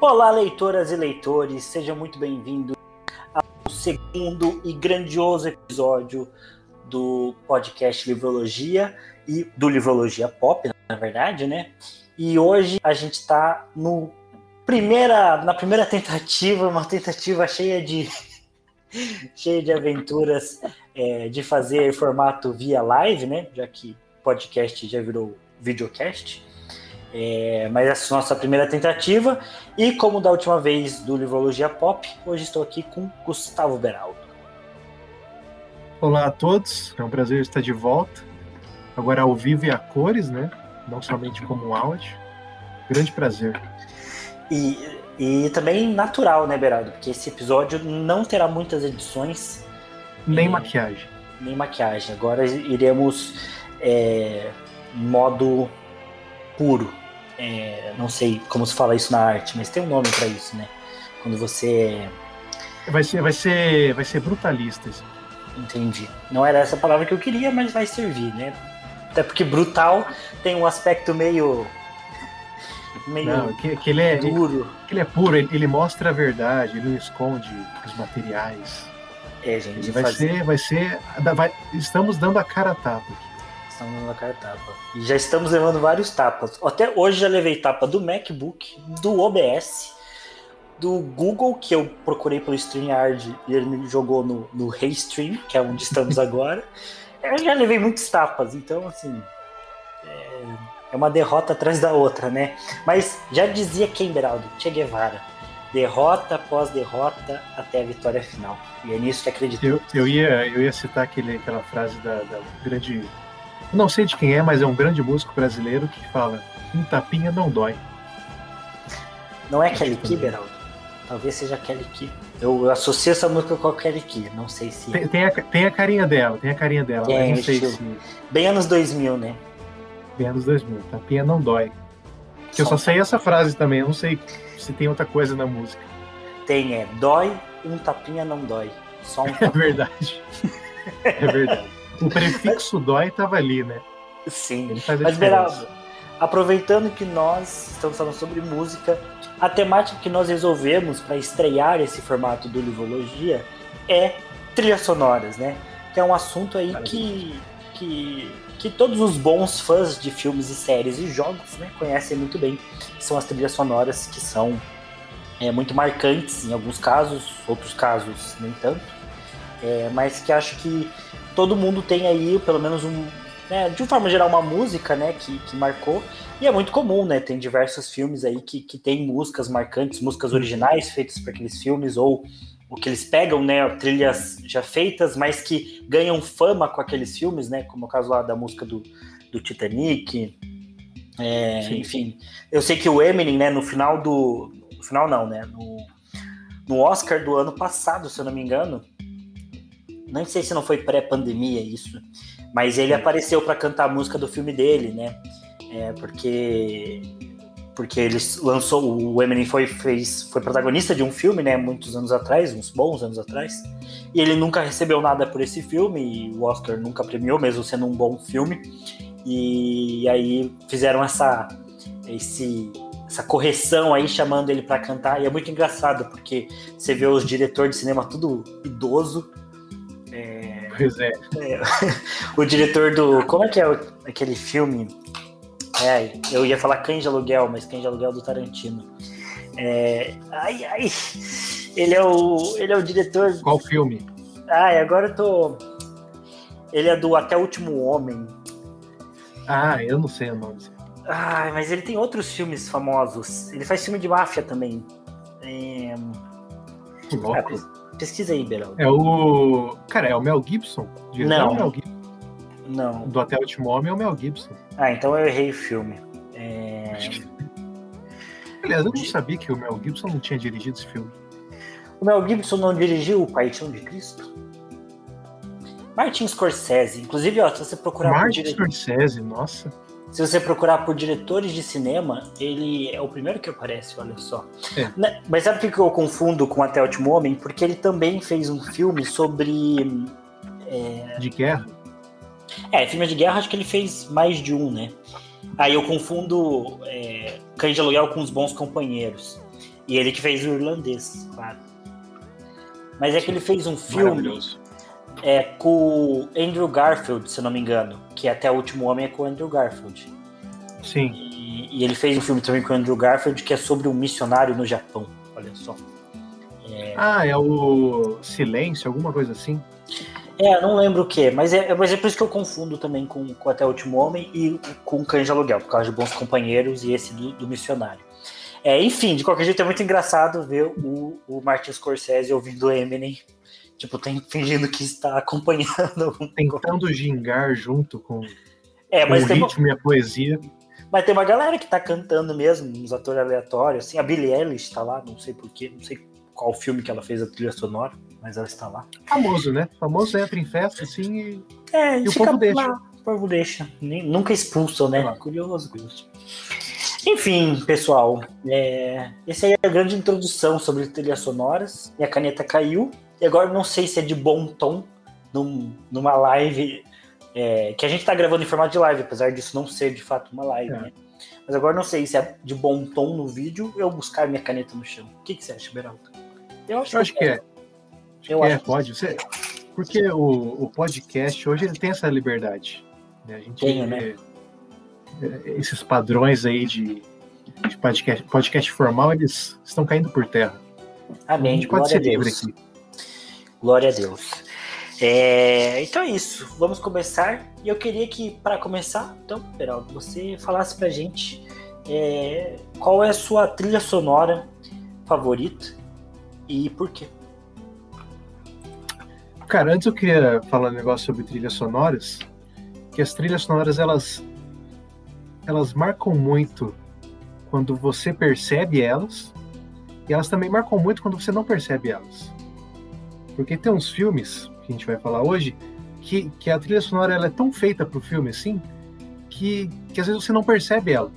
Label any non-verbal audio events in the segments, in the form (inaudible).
Olá, leitoras e leitores, sejam muito bem-vindos ao segundo e grandioso episódio do podcast Livrologia e do Livrologia Pop, na verdade, né? E hoje a gente está no primeira, na primeira tentativa, uma tentativa cheia de (laughs) cheia de aventuras é, de fazer formato via live, né? Já que podcast já virou videocast. É, mas essa é a nossa primeira tentativa. E como da última vez do Livrologia Pop, hoje estou aqui com Gustavo Beraldo. Olá a todos, é um prazer estar de volta. Agora ao vivo e a cores, né? Não somente como áudio. Grande prazer. E, e também natural, né, Beraldo? Porque esse episódio não terá muitas edições. Nem maquiagem. Nem maquiagem. Agora iremos é, modo puro. É, não sei como se fala isso na arte, mas tem um nome para isso, né? Quando você vai ser, vai ser, vai ser brutalista. Isso. Entendi. Não era essa palavra que eu queria, mas vai servir, né? Até porque brutal tem um aspecto meio meio não, que, que ele é duro. Que ele é puro, ele, ele, mostra a verdade, ele não esconde os materiais. É, gente. Ele vai fazer... ser, vai ser, vai, estamos dando a cara a tapa aqui estamos dando a cara tapa. E já estamos levando vários tapas. Até hoje já levei tapa do MacBook, do OBS, do Google, que eu procurei pelo StreamYard e ele me jogou no, no Stream, que é onde estamos (laughs) agora. Eu já levei muitos tapas, então assim. É, é uma derrota atrás da outra, né? Mas já dizia quem, Beraldo? Che Guevara. Derrota após derrota até a vitória final. E é nisso que acredito. Eu, eu, ia, eu ia citar aquele, aquela frase da, da grande não sei de quem é, mas é um grande músico brasileiro que fala: um tapinha não dói. Não é Kelly Key, Beraldo? Talvez seja Kelly Key. Eu, eu associo essa música com a Kelly Key, não sei se. Tem, tem, a, tem a carinha dela, tem a carinha dela, tem, mas não sei se. Bem anos 2000, né? Bem anos 2000. Tapinha não dói. Que eu só sei essa frase também, eu não sei se tem outra coisa na música. Tem, é. Dói, um tapinha não dói. Só um (laughs) tapinha. (laughs) É verdade. é verdade. O prefixo dói estava ali, né? Sim. Mas, Beraldo, aproveitando que nós estamos falando sobre música, a temática que nós resolvemos para estrear esse formato do Livologia é trilhas sonoras, né? Que é um assunto aí que, que, que todos os bons fãs de filmes e séries e jogos né, conhecem muito bem. São as trilhas sonoras que são é, muito marcantes em alguns casos, outros casos nem tanto. É, mas que acho que todo mundo tem aí pelo menos um, né, de uma forma geral, uma música, né, que, que marcou, e é muito comum, né, tem diversos filmes aí que, que tem músicas marcantes, músicas originais feitas para aqueles filmes, ou o que eles pegam, né, trilhas já feitas, mas que ganham fama com aqueles filmes, né, como o caso lá da música do, do Titanic, é, enfim, eu sei que o Eminem, né, no final do, no final não, né, no, no Oscar do ano passado, se eu não me engano, não sei se não foi pré-pandemia isso, mas ele apareceu para cantar a música do filme dele, né? É, porque porque ele lançou o Eminem foi fez foi protagonista de um filme, né, muitos anos atrás, uns bons anos atrás. E ele nunca recebeu nada por esse filme e o Oscar nunca premiou mesmo sendo um bom filme. E aí fizeram essa esse essa correção aí chamando ele para cantar e é muito engraçado porque você vê os diretores de cinema tudo idoso Pois é. é. o diretor do. Como é que é aquele filme? É, eu ia falar Cães de Aluguel, mas Cães de Aluguel do Tarantino. É, ai, ai. Ele é o, ele é o diretor. Qual filme? Ai, agora eu tô. Ele é do Até o Último Homem. Ah, eu não sei o nome. Ai, mas ele tem outros filmes famosos. Ele faz filme de máfia também. É... Que louco. Pesquisa aí, Beraldo. É o. Cara, é o Mel Gibson? Não. É Mel Gibson. Não. Do Até o Último Homem é o Mel Gibson. Ah, então eu errei o filme. É... (laughs) Aliás, eu não sabia que o Mel Gibson não tinha dirigido esse filme. O Mel Gibson não dirigiu O Paixão de Cristo? Martin Scorsese. Inclusive, ó, se você procurar Martin por dire... Scorsese, nossa. Se você procurar por diretores de cinema, ele é o primeiro que aparece, olha só. É. Né, mas sabe o que eu confundo com Até o Último Homem? Porque ele também fez um filme sobre. É... De guerra? É, filme de guerra, acho que ele fez mais de um, né? Aí eu confundo é, Cães de Aluguel com Os Bons Companheiros. E ele que fez o irlandês, claro. Mas é que ele fez um filme é, com Andrew Garfield, se não me engano. Que até o último homem é com Andrew Garfield. Sim. E, e, ele fez um filme também com Andrew Garfield que é sobre um missionário no Japão. Olha só. É... Ah, é o Silêncio, alguma coisa assim? É, não lembro o que, mas é, mas é por isso que eu confundo também com, com Até o Último Homem e com Cães de Aluguel, por causa de Bons Companheiros e esse do, do Missionário. É, enfim, de qualquer jeito é muito engraçado ver o, o Martin Scorsese ouvindo Eminem, tipo, tem, fingindo que está (laughs) acompanhando. Tentando gingar junto com, é, mas com o ritmo uma... e a poesia. Mas tem uma galera que tá cantando mesmo, uns atores aleatórios, assim, a Billie Eilish tá lá, não sei porquê, não sei qual filme que ela fez a trilha sonora, mas ela está lá. Famoso, né? Famoso entra em festa, assim, e, é, e o povo deixa. Lá, o povo deixa. nunca expulsam, né? Ah. Curioso, curioso. Enfim, pessoal, é, essa aí é a grande introdução sobre trilhas sonoras. E a caneta caiu. E agora não sei se é de bom tom num, numa live é, que a gente está gravando em formato de live, apesar disso não ser de fato uma live, é. né? Mas agora não sei se é de bom tom no vídeo eu buscar minha caneta no chão. O que, que você acha, Beraldo? Eu acho, eu acho que, é. é. Eu é, acho pode. Você, porque o, o podcast hoje ele tem essa liberdade. Né? A gente tem, né? É, esses padrões aí de, de, podcast, podcast formal, eles estão caindo por terra. Amém. A gente pode Glória ser livre aqui. Glória a Deus. É, então é isso. Vamos começar. E eu queria que, para começar, então, Peraldo, você falasse pra gente é, qual é a sua trilha sonora favorita e por quê? Cara, antes eu queria falar um negócio sobre trilhas sonoras, que as trilhas sonoras elas elas marcam muito quando você percebe elas, e elas também marcam muito quando você não percebe elas. Porque tem uns filmes que a gente vai falar hoje que, que a trilha sonora ela é tão feita para o filme assim que, que às vezes você não percebe ela.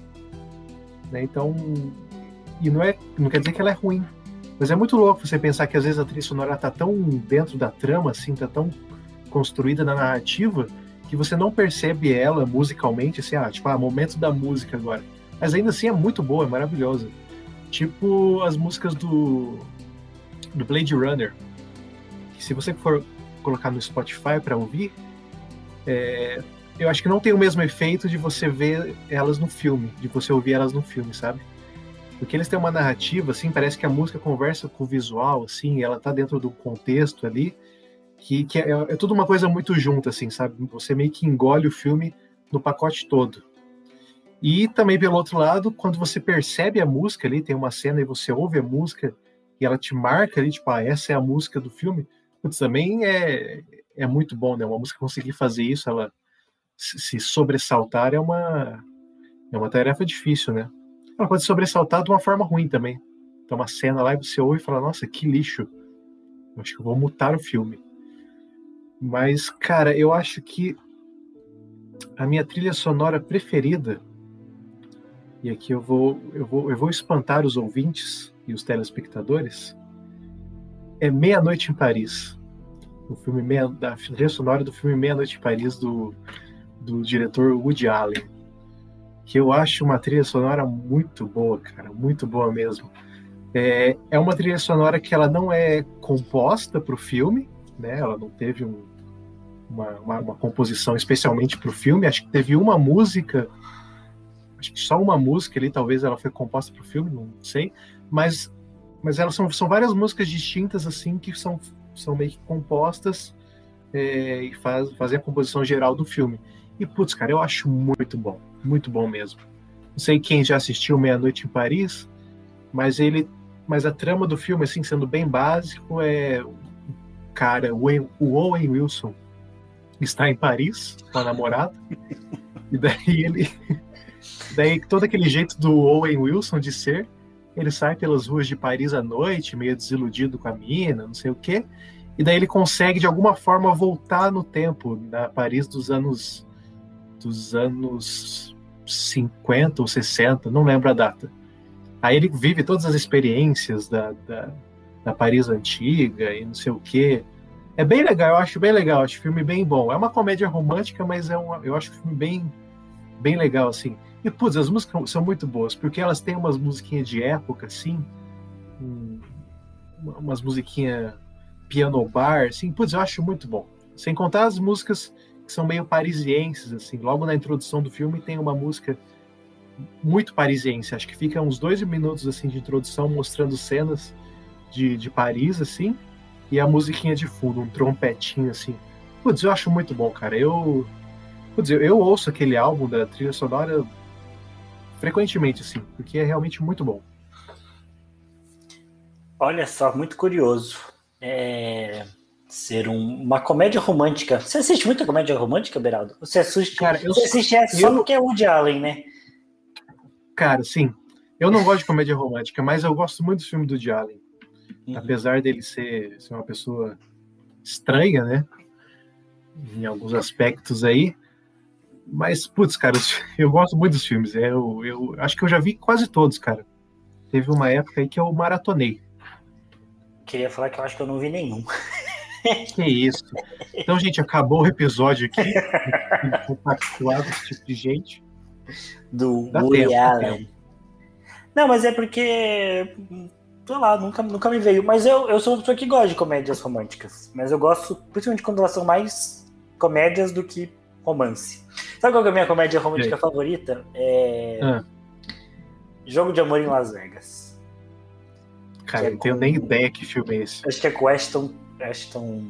Né? Então, e não é não quer dizer que ela é ruim, mas é muito louco você pensar que às vezes a trilha sonora tá tão dentro da trama, assim, tá tão construída na narrativa, que você não percebe ela musicalmente, assim, ah, tipo, ah, momento da música agora. Mas ainda assim é muito boa, é maravilhosa. Tipo as músicas do, do Blade Runner. Se você for colocar no Spotify para ouvir, é, eu acho que não tem o mesmo efeito de você ver elas no filme, de você ouvir elas no filme, sabe? Porque eles têm uma narrativa, assim, parece que a música conversa com o visual, assim, ela tá dentro do contexto ali, que, que é, é tudo uma coisa muito junta, assim, sabe? Você meio que engole o filme no pacote todo. E também, pelo outro lado, quando você percebe a música ali, tem uma cena e você ouve a música e ela te marca ali, tipo, ah, essa é a música do filme, também é, é muito bom, né? Uma música conseguir fazer isso, ela se sobressaltar é uma, é uma tarefa difícil, né? Ela pode sobressaltar de uma forma ruim também. Então, uma cena lá e você ouve e fala: Nossa, que lixo. Eu acho que eu vou mutar o filme. Mas, cara, eu acho que a minha trilha sonora preferida, e aqui eu vou, eu vou, eu vou espantar os ouvintes e os telespectadores, é Meia-Noite em Paris. O filme Meia, da trilha sonora do filme Meia-Noite em Paris, do, do diretor Woody Allen que eu acho uma trilha sonora muito boa, cara, muito boa mesmo. É, é uma trilha sonora que ela não é composta para o filme, né? Ela não teve um, uma, uma, uma, composição especialmente para o filme. Acho que teve uma música, acho que só uma música ali, talvez ela foi composta para o filme, não sei. Mas, mas elas são, são várias músicas distintas assim que são, são meio que compostas é, e faz, fazem a composição geral do filme. E putz, cara, eu acho muito bom muito bom mesmo. Não sei quem já assistiu Meia Noite em Paris, mas ele, mas a trama do filme, assim, sendo bem básico, é o cara, o Owen Wilson está em Paris com a namorada, (laughs) e daí ele, (laughs) daí todo aquele jeito do Owen Wilson de ser, ele sai pelas ruas de Paris à noite, meio desiludido com a mina, não sei o quê, e daí ele consegue de alguma forma voltar no tempo, na Paris dos anos dos anos 50 ou 60, não lembro a data. Aí ele vive todas as experiências da, da, da Paris antiga e não sei o quê. É bem legal, eu acho bem legal, acho filme bem bom. É uma comédia romântica, mas é um, eu acho filme bem, bem legal, assim. E, putz, as músicas são muito boas, porque elas têm umas musiquinhas de época, assim, umas musiquinhas piano bar, assim, putz, eu acho muito bom. Sem contar as músicas que são meio parisienses, assim. Logo na introdução do filme tem uma música muito parisiense. Acho que fica uns dois minutos assim de introdução mostrando cenas de, de Paris, assim, e a musiquinha de fundo, um trompetinho, assim. Putz, eu acho muito bom, cara. Eu, putz, eu, eu ouço aquele álbum da trilha sonora frequentemente, assim, porque é realmente muito bom. Olha só, muito curioso. É ser um, uma comédia romântica. Você assiste muita comédia romântica, Beraldo? Você assiste, Cara, eu, você assiste essa só porque é Woody Allen, né? Cara, sim. Eu não gosto de comédia romântica, mas eu gosto muito do filme do Woody Allen. Uhum. Apesar dele ser, ser uma pessoa estranha, né? Em alguns aspectos aí. Mas, putz, cara, (laughs) eu gosto muito dos filmes. É, eu, eu acho que eu já vi quase todos, cara. Teve uma época aí que eu maratonei. Queria falar que eu acho que eu não vi nenhum. Que isso. Então, gente, acabou o episódio aqui. Compactuado esse tipo de gente. Do Woody Allen. Não, mas é porque. Sei lá, nunca, nunca me veio. Mas eu, eu sou uma pessoa que gosta de comédias românticas. Mas eu gosto, principalmente quando elas são mais comédias do que romance. Sabe qual é a minha comédia romântica favorita? É. Ah. Jogo de Amor em Las Vegas. Cara, é não tenho nem ideia que filme é esse. Acho que é com Ashton Ashton.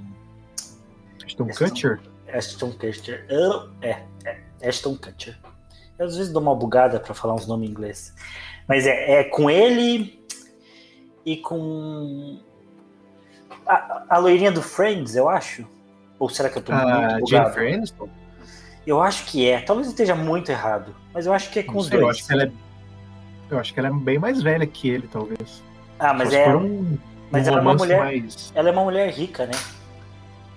Ashton Kutcher? Ashton Kutcher. é, é, Ashton Kutcher. Eu às vezes dou uma bugada para falar uns nomes em inglês. Mas é, é com ele e com. A, a loirinha do Friends, eu acho. Ou será que eu tô ah, muito bugado? Friends? Eu acho que é. Talvez eu esteja muito errado. Mas eu acho que é com Não os sei, dois. Eu acho, que ela é... eu acho que ela é bem mais velha que ele, talvez. Ah, mas é. Um... Mas ela é uma mulher. Mais... Ela é uma mulher rica, né?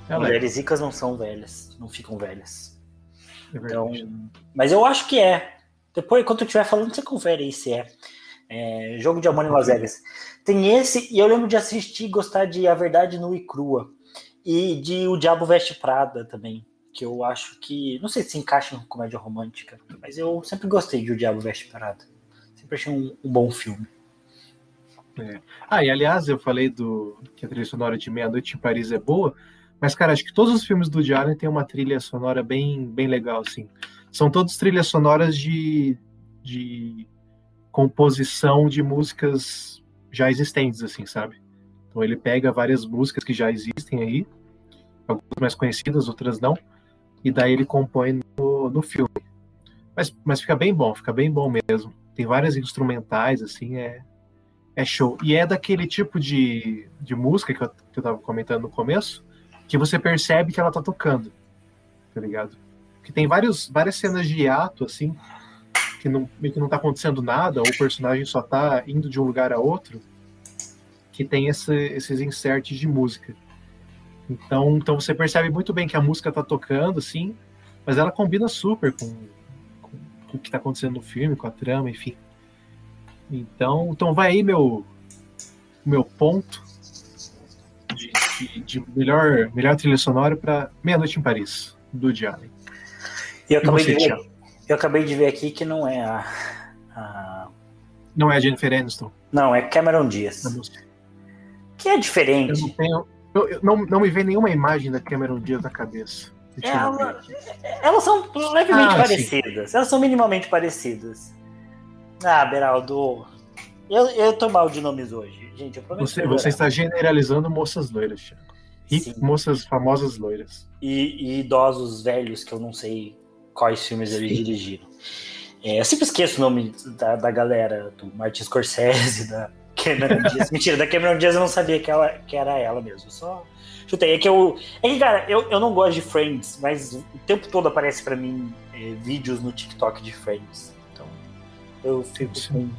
Ela é. Mulheres é. ricas não são velhas, não ficam velhas. É então, mas eu acho que é. Depois, quando eu estiver falando, você confere aí se é. é. Jogo de Amor em Las Vegas. Tem esse, e eu lembro de assistir e gostar de A Verdade Nua e Crua. E de O Diabo Veste Prada também. Que eu acho que. Não sei se encaixa em comédia romântica, mas eu sempre gostei de O Diabo Veste Prada. Sempre achei um, um bom filme. É. Ah, e aliás, eu falei do que a trilha sonora de Meia-Noite em Paris é boa, mas, cara, acho que todos os filmes do Allen têm uma trilha sonora bem, bem legal, assim. São todos trilhas sonoras de, de composição de músicas já existentes, assim, sabe? Então ele pega várias músicas que já existem aí, algumas mais conhecidas, outras não, e daí ele compõe no, no filme. Mas, mas fica bem bom, fica bem bom mesmo. Tem várias instrumentais, assim, é, é show. E é daquele tipo de, de música que eu, que eu tava comentando no começo, que você percebe que ela tá tocando, tá ligado? Que tem vários, várias cenas de ato, assim, que não, que não tá acontecendo nada, ou o personagem só tá indo de um lugar a outro, que tem esse, esses inserts de música. Então, então você percebe muito bem que a música tá tocando, assim, mas ela combina super com, com, com o que tá acontecendo no filme, com a trama, enfim. Então, então vai aí meu meu ponto de, de, de melhor, melhor trilha sonora para Meia Noite em Paris, do. E eu acabei, você, de ver, eu acabei de ver aqui que não é a, a... Não é a Jennifer Aniston. Não, é Cameron Diaz. Que é diferente. Eu não, tenho, eu, eu não, não me vê nenhuma imagem da Cameron Diaz na cabeça. Ela, elas são levemente ah, parecidas. Sim. Elas são minimamente parecidas. Ah, Beraldo. Eu, eu tô mal de nomes hoje, gente. você, você está generalizando moças loiras, Thiago. moças famosas loiras. E, e, idosos velhos que eu não sei quais filmes Sim. eles dirigiram. É, eu sempre esqueço o nome da, da galera, do Martin Scorsese, da Cameron (laughs) Diaz. Mentira, da Cameron Diaz eu não sabia que, ela, que era ela mesmo. Só chutei. É que eu. É que, cara, eu, eu não gosto de Friends, mas o tempo todo aparece para mim é, vídeos no TikTok de Friends eu fico com,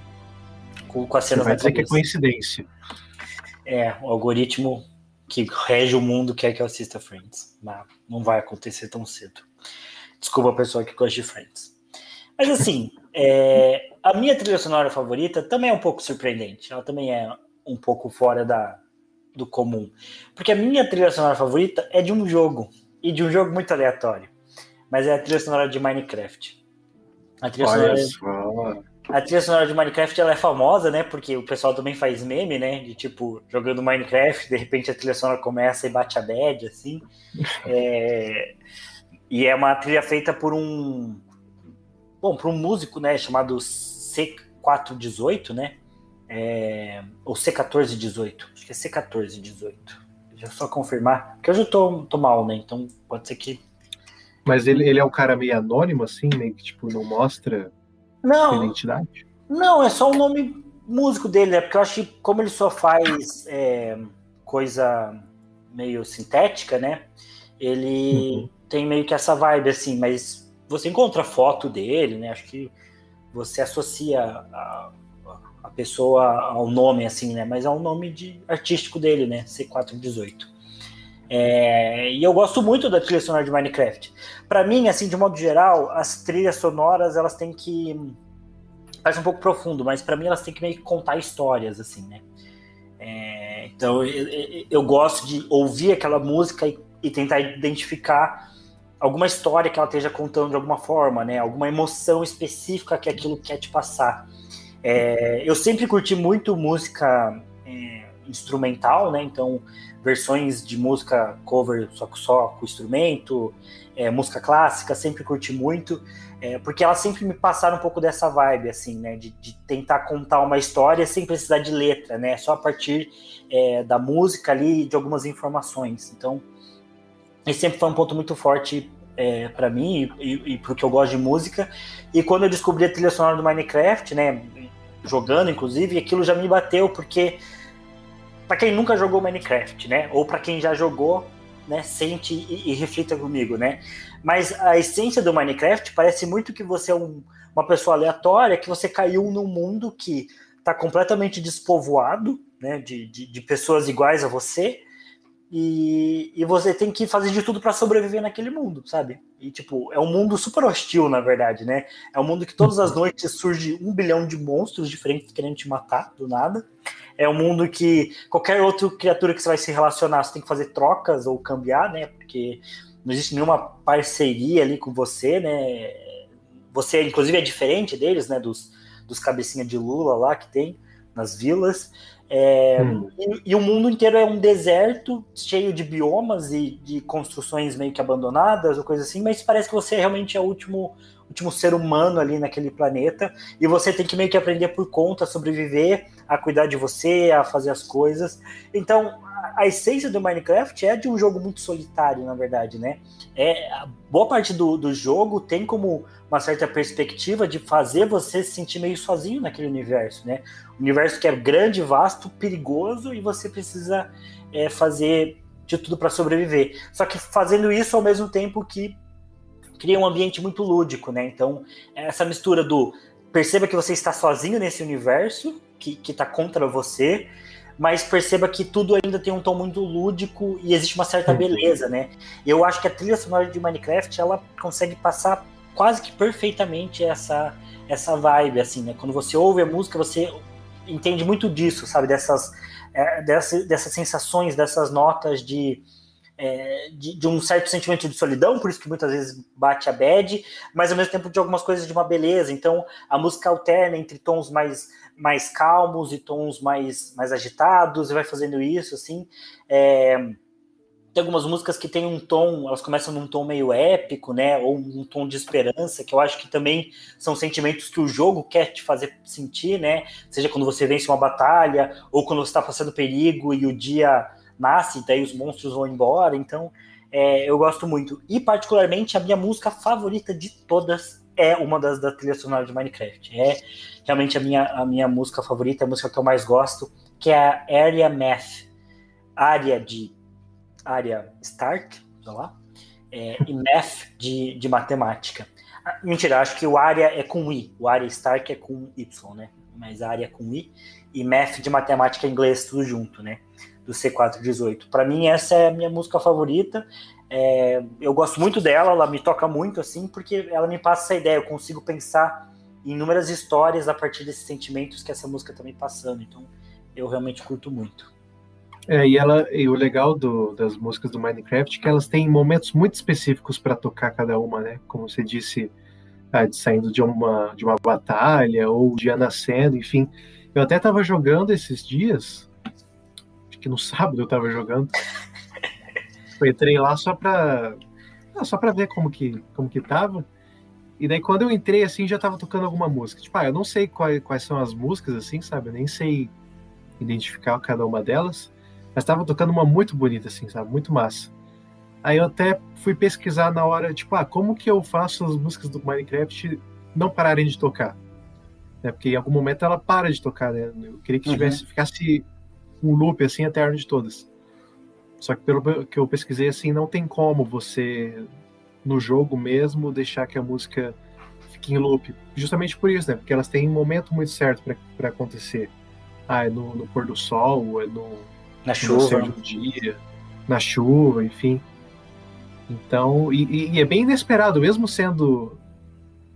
com, com a cena Você vai dizer que é coincidência. É, o algoritmo que rege o mundo quer que eu assista Friends. Mas não vai acontecer tão cedo. Desculpa a pessoa que gosta de Friends. Mas assim, é, a minha trilha sonora favorita também é um pouco surpreendente. Ela também é um pouco fora da, do comum. Porque a minha trilha sonora favorita é de um jogo. E de um jogo muito aleatório. Mas é a trilha sonora de Minecraft. A trilha Olha sonora. Só a trilha sonora de Minecraft ela é famosa, né? Porque o pessoal também faz meme, né? De tipo, jogando Minecraft, de repente a trilha sonora começa e bate a bad, assim. (laughs) É... E é uma trilha feita por um. Bom, por um músico, né? Chamado C418, né? É... Ou C1418. Acho que é C1418. Deixa eu só confirmar. Porque hoje eu tô, tô mal, né? Então pode ser que. Mas ele, ele é um cara meio anônimo, assim, meio que tipo, não mostra não, identidade? Não, é só o nome músico dele, né? Porque eu acho que como ele só faz é, coisa meio sintética, né? Ele uhum. tem meio que essa vibe, assim, mas você encontra foto dele, né? Acho que você associa a, a pessoa ao nome, assim, né? Mas é um nome de artístico dele, né? C418. É, e eu gosto muito da trilha sonora de Minecraft. Para mim, assim, de modo geral, as trilhas sonoras elas têm que parece um pouco profundo, mas para mim elas têm que meio que contar histórias, assim, né? É, então eu, eu, gosto de ouvir aquela música e, e, tentar identificar alguma história que ela esteja contando de alguma forma, né? Alguma emoção específica que aquilo quer te passar. É, eu sempre curti muito música é, instrumental, né? Então versões de música cover só, só com instrumento, é, música clássica, sempre curti muito, é, porque elas sempre me passaram um pouco dessa vibe, assim, né, de, de, tentar contar uma história sem precisar de letra, né, só a partir é, da música ali de algumas informações. Então, esse sempre foi um ponto muito forte é, para mim e, e porque eu gosto de música. E quando eu descobri a trilha sonora do Minecraft, né, jogando inclusive, aquilo já me bateu porque para quem nunca jogou Minecraft, né? Ou para quem já jogou, né? Sente e, e, reflita comigo, né? Mas a essência do Minecraft parece muito que você é um, uma pessoa aleatória, que você caiu num mundo que está completamente despovoado, né? De, de, de, pessoas iguais a você. E, e você tem que fazer de tudo para sobreviver naquele mundo, sabe? E, tipo, é um mundo super hostil, na verdade, né? É um mundo que todas as noites surge um bilhão de monstros diferentes querendo te matar do nada. É um mundo que qualquer outra criatura que você vai se relacionar, você tem que fazer trocas ou cambiar, né? Porque não existe nenhuma parceria ali com você, né? Você, inclusive, é diferente deles, né? Dos, dos cabecinha de Lula lá que tem nas vilas. É, hum. e, e, o mundo inteiro é um deserto cheio de biomas e de construções meio que abandonadas ou coisa assim, mas parece que você realmente é o último, último ser humano ali naquele planeta e você tem que meio que aprender por conta, sobreviver a cuidar de você, a fazer as coisas. Então, a, essência do Minecraft é de um jogo muito solitário, na verdade, né? É, boa parte do, do jogo tem como uma certa perspectiva de fazer você se sentir meio sozinho naquele universo, né? Um universo que é grande, vasto, perigoso e você precisa é, fazer de tudo para sobreviver. Só que fazendo isso ao mesmo tempo que cria um ambiente muito lúdico, né? Então, essa mistura do perceba que você está sozinho nesse universo que está contra você, mas perceba que tudo ainda tem um tom muito lúdico e existe uma certa uhum. beleza, né? Eu acho que a trilha sonora de Minecraft ela consegue passar quase que perfeitamente essa essa vibe, assim, né? Quando você ouve a música, você entende muito disso, sabe? Dessas, é, dessas, dessas sensações, dessas notas de é, de, de, um certo sentimento de solidão, por isso que muitas vezes bate a bad, mas ao mesmo tempo de algumas coisas de uma beleza. Então a música alterna entre tons mais, mais calmos e tons mais, mais agitados, e vai fazendo isso, assim. É, tem algumas músicas que tem um tom, elas começam num tom meio épico, né? Ou um tom de esperança, que eu acho que também são sentimentos que o jogo quer te fazer sentir, né? Seja quando você vence uma batalha, ou quando você está passando perigo e o dia nasce, daí os monstros vão embora. Então, é, eu gosto muito. E, particularmente, a minha música favorita de todas é uma das da trilha sonora de Minecraft. É realmente a minha, a minha música favorita, a música que eu mais gosto, que é a Area Math. Área de. Área Stark, sei lá. É, e Math de, de matemática. Ah, mentira, acho que o área é com I. O área Stark é com Y, né? Mas área é com I. E Math de matemática em inglês, tudo junto, né? do C418. Para mim, essa é a minha música favorita. É, eu gosto muito dela, ela me toca muito, assim, porque ela me passa essa ideia. Eu consigo pensar em inúmeras histórias a partir desses sentimentos que essa música também tá passando. Então, eu realmente curto muito. É, e, ela, e o legal do, das músicas do Minecraft é que elas têm momentos muito específicos para tocar cada uma, né? Como você disse, ah, saindo de uma, de uma batalha ou de nascendo, enfim. Eu até tava jogando esses dias, acho que no sábado eu tava jogando. Eu entrei lá só pra, ah, só pra ver como que, como que tava. E daí quando eu entrei, assim, já tava tocando alguma música. Tipo, ah, eu não sei quais, quais são as músicas, assim, sabe? Eu nem sei identificar cada uma delas. Mas tava tocando uma muito bonita, assim, sabe? Muito massa. Aí eu até fui pesquisar na hora, tipo, ah, como que eu faço as músicas do Minecraft não pararem de tocar? Né? Porque em algum momento ela para de tocar, né? Eu queria que tivesse, uhum. ficasse um loop, assim, eterno de todas. Só que pelo que eu pesquisei, assim, não tem como você no jogo mesmo deixar que a música fique em loop. Justamente por isso, né? Porque elas têm um momento muito certo para acontecer. Ah, é no, no, pôr do sol, é no, na chuva, do dia, na chuva, enfim. Então, e, e, é bem inesperado, mesmo sendo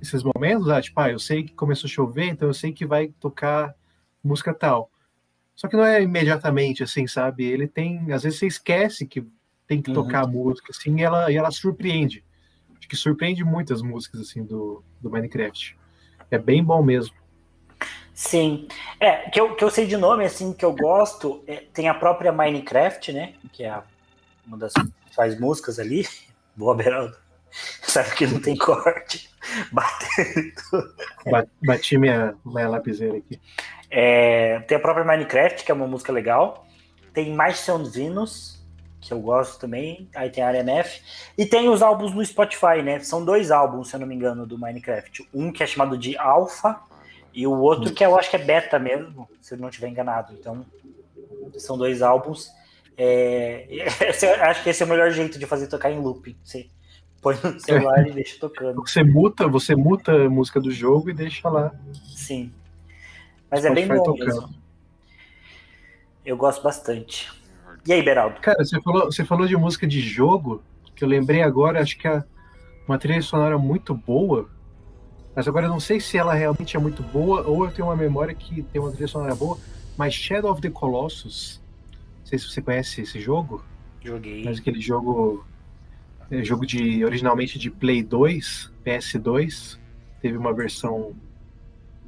esses momentos, ah, tipo, ah, eu sei que começou a chover, então eu sei que vai tocar música tal. Só que não é imediatamente assim, sabe? Ele tem, às vezes você esquece que tem que uhum. tocar a música, assim, e ela, e ela surpreende que surpreende muitas músicas assim do, do Minecraft. É bem bom mesmo. Sim. É, que eu, que eu sei de nome, assim, que eu gosto, é, tem a própria Minecraft, né? Que é a, uma das faz músicas ali. (laughs) Boa, Beraldo. Sabe que não tem corte. (laughs) Batendo. Bati minha, minha lapiseira aqui. É, tem a própria Minecraft, que é uma música legal. Tem Mais São Venus, que eu gosto também. Aí tem a RMF. E tem os álbuns no Spotify, né? São dois álbuns, se eu não me engano, do Minecraft. Um que é chamado de Alpha e o outro que eu acho que é Beta mesmo, se eu não estiver enganado. Então, são dois álbuns. É... (laughs) acho que esse é o melhor jeito de fazer tocar em looping. Você põe no celular e deixa tocando. Você muta, você muta a música do jogo e deixa lá. Sim. Mas Spotify é bem bom tocando. mesmo. Eu gosto bastante. E aí, Beraldo? Cara, você falou, você falou de música de jogo, que eu lembrei agora, acho que é uma trilha sonora muito boa, mas agora eu não sei se ela realmente é muito boa ou eu tenho uma memória que tem uma trilha sonora boa, mas Shadow of the Colossus, não sei se você conhece esse jogo. Joguei. Mas aquele jogo, é, jogo de originalmente de Play 2, PS2, teve uma versão,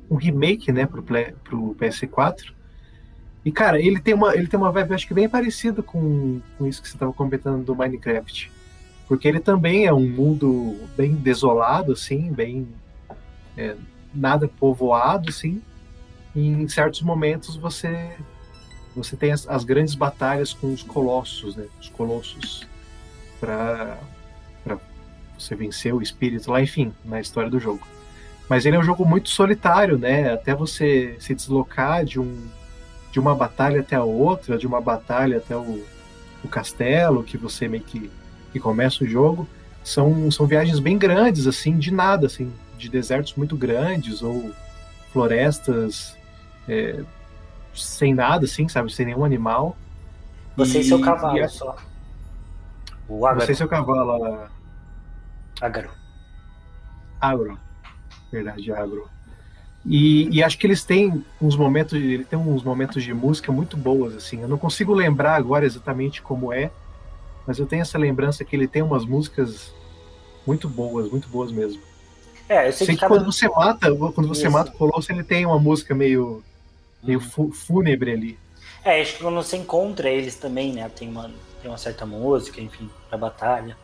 um remake, né, pro, play, pro PS4. E, cara, ele tem uma, ele tem uma vibe, acho que bem parecida com, com isso que você estava comentando do Minecraft. Porque ele também é um mundo bem desolado, assim, bem. É, nada povoado, assim. E em certos momentos você você tem as, as grandes batalhas com os colossos, né? Os colossos. Pra você vencer o espírito lá, enfim, na história do jogo. Mas ele é um jogo muito solitário, né? Até você se deslocar de um de uma batalha até a outra, de uma batalha até o, o castelo, que você meio que, que começa o jogo, são, são viagens bem grandes, assim, de nada, assim, de desertos muito grandes ou florestas é, sem nada, assim, sabe, sem nenhum animal. Você e, e seu cavalo e só. O Você e seu cavalo. Agro. Agro. Verdade, agro. E, e, acho que eles têm uns momentos, ele tem uns momentos de música muito boas assim. Eu não consigo lembrar agora exatamente como é, mas eu tenho essa lembrança que ele tem umas músicas muito boas, muito boas mesmo. É, eu sei, sei que, que quando você mata, quando você Isso. mata o Colosso, ele tem uma música meio meio hum. fúnebre ali. É, acho que quando você encontra eles também, né, tem uma tem uma certa música, enfim, pra batalha.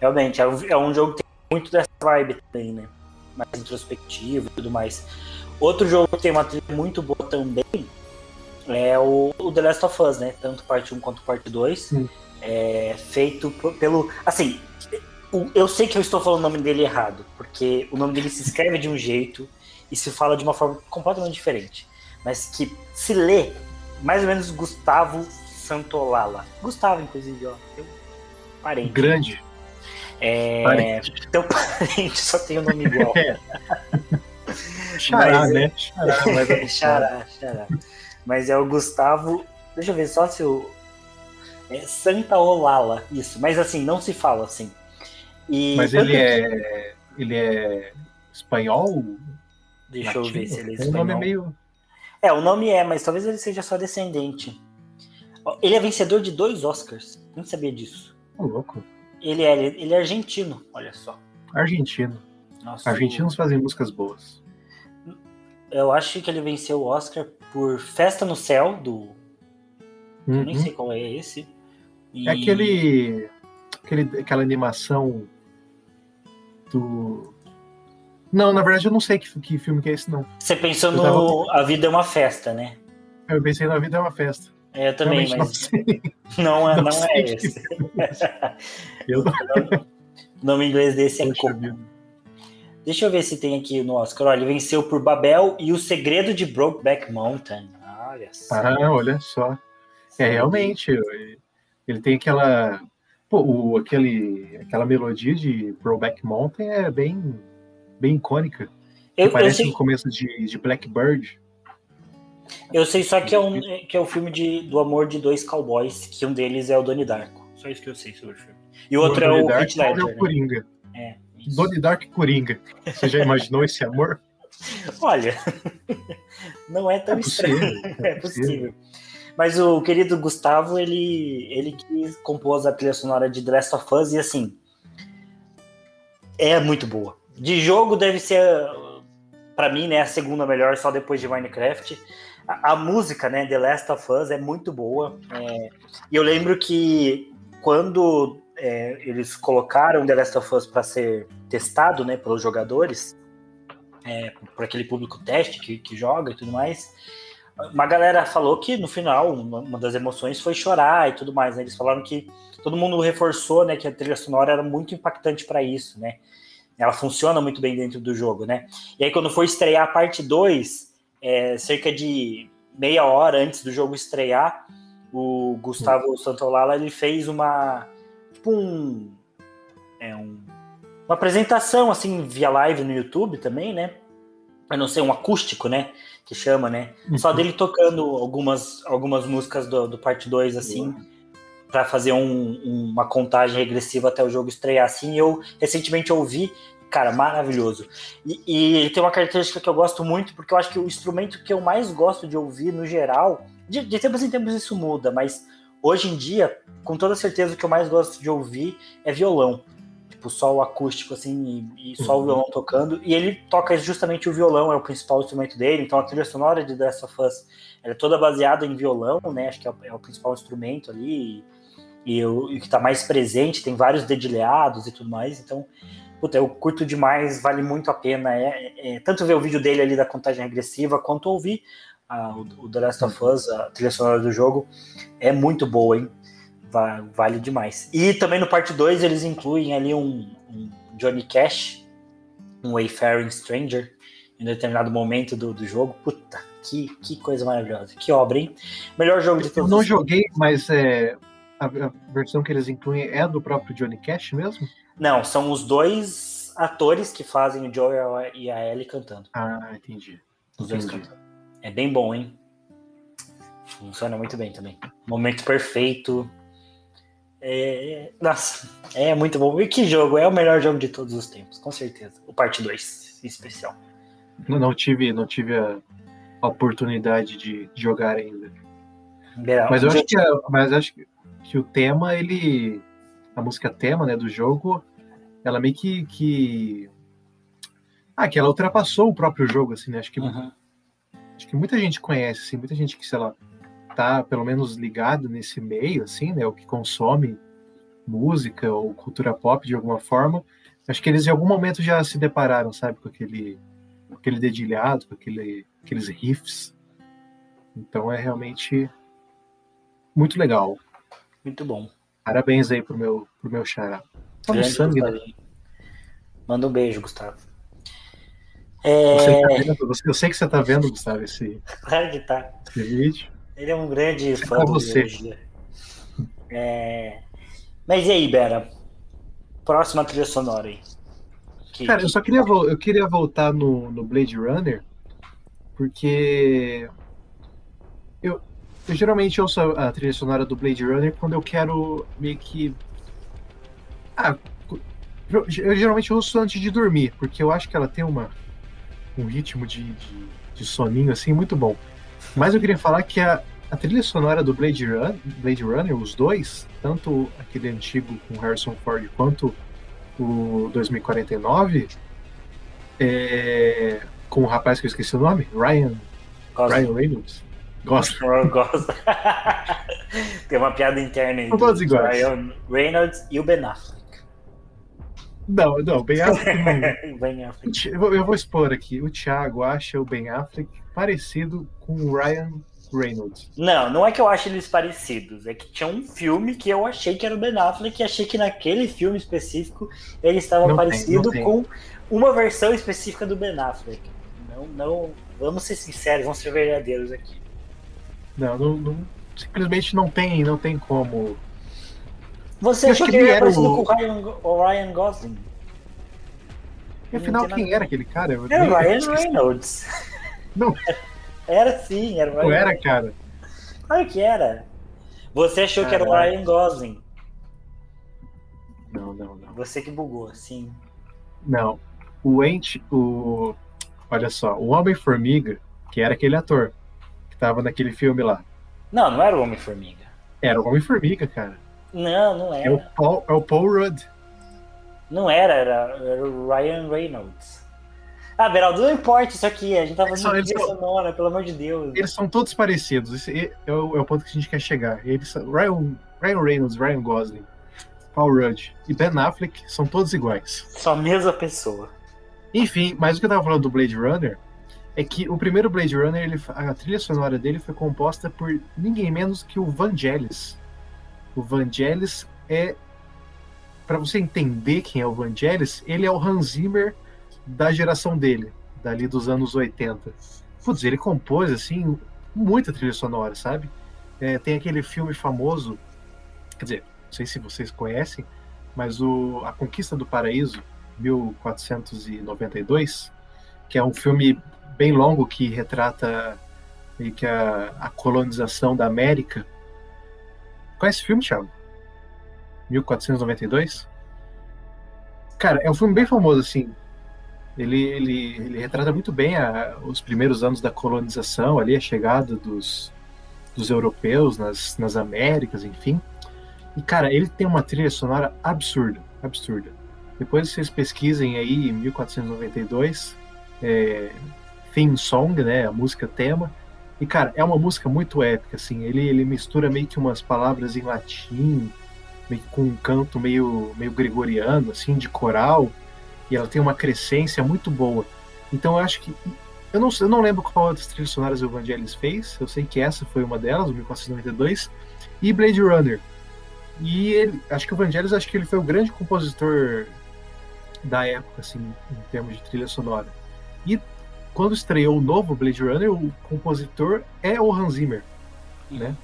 Realmente, é um, é um jogo que tem muito dessa vibe também, né? Mais introspectivo e tudo mais. Outro jogo que tem uma trilha muito boa também é o, o, The Last of Us, né? Tanto parte 1 quanto parte 2. É feito pelo. Assim, eu sei que eu estou falando o nome dele errado, porque o nome dele se escreve de um jeito e se fala de uma forma completamente diferente. Mas que se lê mais ou menos Gustavo Santolala. Gustavo, inclusive, ó. Teu parente. Grande. É, parente. Teu parente só tem o um nome igual. É. Xará, mas, né? Xará, mas é (laughs) xará, xará. Mas é o Gustavo. Deixa eu ver só se o. É Santa Olala, isso. Mas assim, não se fala assim. E mas ele é. Ele é espanhol? Deixa Latino? eu ver se ele é espanhol. O nome é meio. É, o nome é, mas talvez ele seja só descendente. Ele é vencedor de dois Oscars. Não sabia disso. Ô, louco. Ele é, ele é argentino, olha só. Argentino. Nossa, Argentinos fazem músicas boas. Eu acho que ele venceu o Oscar por Festa no Céu, do. Uhum. Eu nem sei qual é esse. E... É aquele, aquele. aquela animação do. Não, na verdade eu não sei que, que filme que é esse, não. Você pensou no tava... A Vida é uma Festa, né? Eu pensei na Vida é uma Festa. É, eu também, Realmente mas não, (laughs) não, é, não, não é esse. (laughs) eu... (laughs) O nome inglês desse é Coco. Deixa eu ver se tem aqui no Oscar. Olha, ele venceu por Babel e O Segredo de Brokeback Mountain. Olha só. Ah, olha só. É, realmente, ele tem aquela... Pô, o, aquele, aquela melodia de Brokeback Mountain é bem, bem icônica. Eu, parece o começo de, de Blackbird. Eu sei só que é um, que é um filme de, do amor de dois cowboys, que um deles é o Donnie Darko. Só isso que eu sei sobre o filme. E o outro o é o Heath Ledger. É o né? Coringa. É. Donnie Dark Coringa. Você já imaginou esse amor? (laughs) Olha, não é tão é estranho. É, (laughs) é possível. Mas o querido Gustavo, ele, ele que compôs a trilha sonora de The Last of Us e assim, é muito boa. De jogo deve ser, para mim, né, a segunda melhor, só depois de Minecraft. A, a música, né, The Last of Us é muito boa. É, e eu lembro que quando é, eles colocaram The Last of Us para ser testado né, pelos jogadores, é, aquele público teste que, que joga e tudo mais. Uma galera falou que no final uma das emoções foi chorar e tudo mais. Né? Eles falaram que todo mundo reforçou né, que a trilha sonora era muito impactante para isso, né? Ela funciona muito bem dentro do jogo, né? E aí quando foi estrear a parte 2, é, cerca de meia hora antes do jogo estrear, o Gustavo Santolala ele fez uma tipo um, é um uma apresentação assim via live no YouTube também, né? Eu não sei, um acústico, né? Que chama, né? Só dele tocando algumas, algumas músicas do, do parte 2, assim, para fazer um, uma contagem regressiva até o jogo estrear. Assim, eu recentemente ouvi, cara, maravilhoso. E, e ele tem uma característica que eu gosto muito, porque eu acho que o instrumento que eu mais gosto de ouvir no geral, de, de tempos em tempos isso muda, mas hoje em dia, com toda certeza, o que eu mais gosto de ouvir é violão tipo, só o acústico, assim, e, e só uhum. o violão tocando. E ele toca justamente o violão, é o principal instrumento dele. Então a trilha sonora de Last of Us é toda baseada em violão, né? Acho que é o, é o principal instrumento ali. E, o, que tá mais presente, tem vários dedilhados e tudo mais. Então, puta, eu curto demais, vale muito a pena. É, é, é tanto ver o vídeo dele ali da contagem regressiva, quanto ouvir a, o, The Last of Us, a trilha sonora do jogo. É muito boa, hein? vale demais. E também no parte 2 eles incluem ali um, um, Johnny Cash, um Wayfaring Stranger, em determinado momento do, do jogo. Puta, que, que coisa maravilhosa. Que obra, hein? Melhor jogo de todos. Eu não joguei, mas é, a, a, versão que eles incluem é do próprio Johnny Cash mesmo? Não, são os dois atores que fazem o Joe e a Ellie cantando. Ah, entendi. Os entendi. dois cantando. É bem bom, hein? Funciona muito bem também. Momento perfeito, é, nossa, é muito bom. E que jogo? É o melhor jogo de todos os tempos, com certeza. O parte 2, em especial. Não, não, tive, não tive a oportunidade de jogar ainda. mas eu acho que, mas acho que, que o tema, ele. A música tema né, do jogo, ela meio que, que. Ah, que ela ultrapassou o próprio jogo, assim, né? Acho que, uhum. Acho que muita gente conhece, assim, muita gente que, sei lá, tá pelo menos ligado nesse meio, assim, né, o que consome música ou cultura pop de alguma forma, acho que eles em algum momento já se depararam, sabe, com aquele, com aquele dedilhado, com aquele, aqueles riffs. Então é realmente muito legal. Muito bom. Parabéns aí pro meu, pro meu xará. Tá no sangue, né? Manda um beijo, Gustavo. É... Tá vendo, eu sei que você tá vendo, Gustavo, esse, claro que tá. esse vídeo. Ele é um grande fã do você. É... Mas e aí, Bera? Próxima trilha sonora aí. Que, Cara, eu só queria, eu queria voltar no, no Blade Runner, porque eu, eu geralmente ouço a, a trilha sonora do Blade Runner quando eu quero meio que. Ah, eu, geralmente ouço antes de dormir, porque eu acho que ela tem uma, um ritmo de, de, de soninho assim muito bom. Mas eu queria falar que a, a trilha sonora do Blade, Run, Blade Runner, os dois, tanto aquele antigo com Harrison Ford quanto o 2049, é, com o rapaz que eu esqueci o nome, Ryan, Ryan Reynolds. Gosto. Eu gosto. Tem uma piada interna entre Ryan Reynolds e o Ben Affleck. Não, não, Ben Affleck (laughs) ben Affleck. Eu vou expor aqui. O Thiago acha o Ben Affleck parecido com o Ryan Reynolds. Não, não é que eu acho eles parecidos. É que tinha um filme que eu achei que era o Ben Affleck e achei que naquele filme específico ele estava não parecido tem, com uma versão específica do Ben Affleck. Não, não. Vamos ser sinceros, vamos ser verdadeiros aqui. Não, não, não simplesmente não tem, não tem como. Você achou que, que ele era parecido o... com o Ryan, o Ryan Gosling? E afinal, quem era aquele cara? Eu era o Ryan Reynolds. Não. (laughs) Era sim, era o Ryan Não era, cara. Claro que era. Você achou Caraca. que era o Ryan Gosling. Não, não, não. Você que bugou, sim. Não. O Ent, o. Olha só, o Homem-Formiga, que era aquele ator que tava naquele filme lá. Não, não era o Homem-Formiga. Era o Homem-Formiga, cara. Não, não era. É o Paul, é o Paul Rudd. Não era, era, era o Ryan Reynolds. Ah, Beraldo, não importa isso aqui, a gente tá fazendo eles são, sonora, pelo amor de Deus. Eles são todos parecidos, esse é o, é o ponto que a gente quer chegar. Eles são, Ryan, Ryan Reynolds, Ryan Gosling, Paul Rudd e Ben Affleck são todos iguais. Só a mesma pessoa. Enfim, mas o que eu tava falando do Blade Runner é que o primeiro Blade Runner, ele, a trilha sonora dele foi composta por ninguém menos que o Vangelis. O Vangelis é para você entender quem é o Vangelis, ele é o Hans Zimmer da geração dele, dali dos anos 80. Putz, ele compôs, assim, muita trilha sonora, sabe? É, tem aquele filme famoso, quer dizer, não sei se vocês conhecem, mas o A Conquista do Paraíso, 1492, que é um filme bem longo que retrata que a, a colonização da América. Conhece esse filme, Thiago? 1492? Cara, é um filme bem famoso, assim. Ele, ele, ele retrata muito bem a, os primeiros anos da colonização, ali, a chegada dos, dos europeus nas, nas Américas, enfim. E, cara, ele tem uma trilha sonora absurda, absurda. Depois vocês pesquisem aí, em 1492, é, theme song, né, a música tema. E, cara, é uma música muito épica, assim. Ele, ele mistura meio que umas palavras em latim, meio com um canto meio, meio gregoriano, assim, de coral e ela tem uma crescência muito boa. Então eu acho que. Eu não, eu não lembro qual das trilhas sonoras o Vangelis fez, eu sei que essa foi uma delas, o 1492, e Blade Runner. E ele, acho que o Vangelis acho que ele foi o grande compositor da época, assim, em termos de trilha sonora. E quando estreou o novo Blade Runner, o compositor é o Hans Zimmer, né?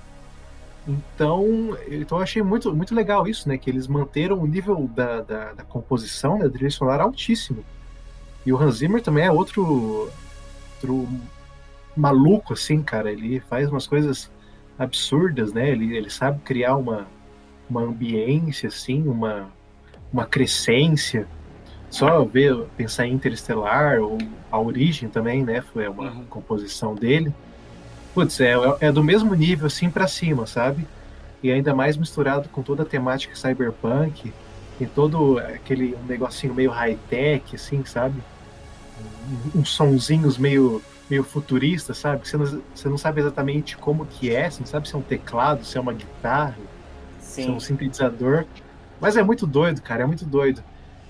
Então, então eu achei muito, muito legal isso, né? Que eles manteram o nível da, da, da composição, né, da trilha sonora altíssimo. E o Hans Zimmer também é outro, outro maluco, assim, cara. Ele faz umas coisas absurdas, né? Ele, ele sabe criar uma, uma ambiência, assim, uma, uma crescência. Só ver, pensar em Interestelar, ou A Origem também, né? Foi uma uhum. composição dele putz, é, é do mesmo nível assim para cima, sabe? E ainda mais misturado com toda a temática cyberpunk, tem todo aquele um negocinho meio high-tech, assim, sabe? Uns sonzinhos meio, meio futuristas, sabe? Você não, você não sabe exatamente como que é, você não sabe se é um teclado, se é uma guitarra, Sim. se é um sintetizador. Mas é muito doido, cara, é muito doido.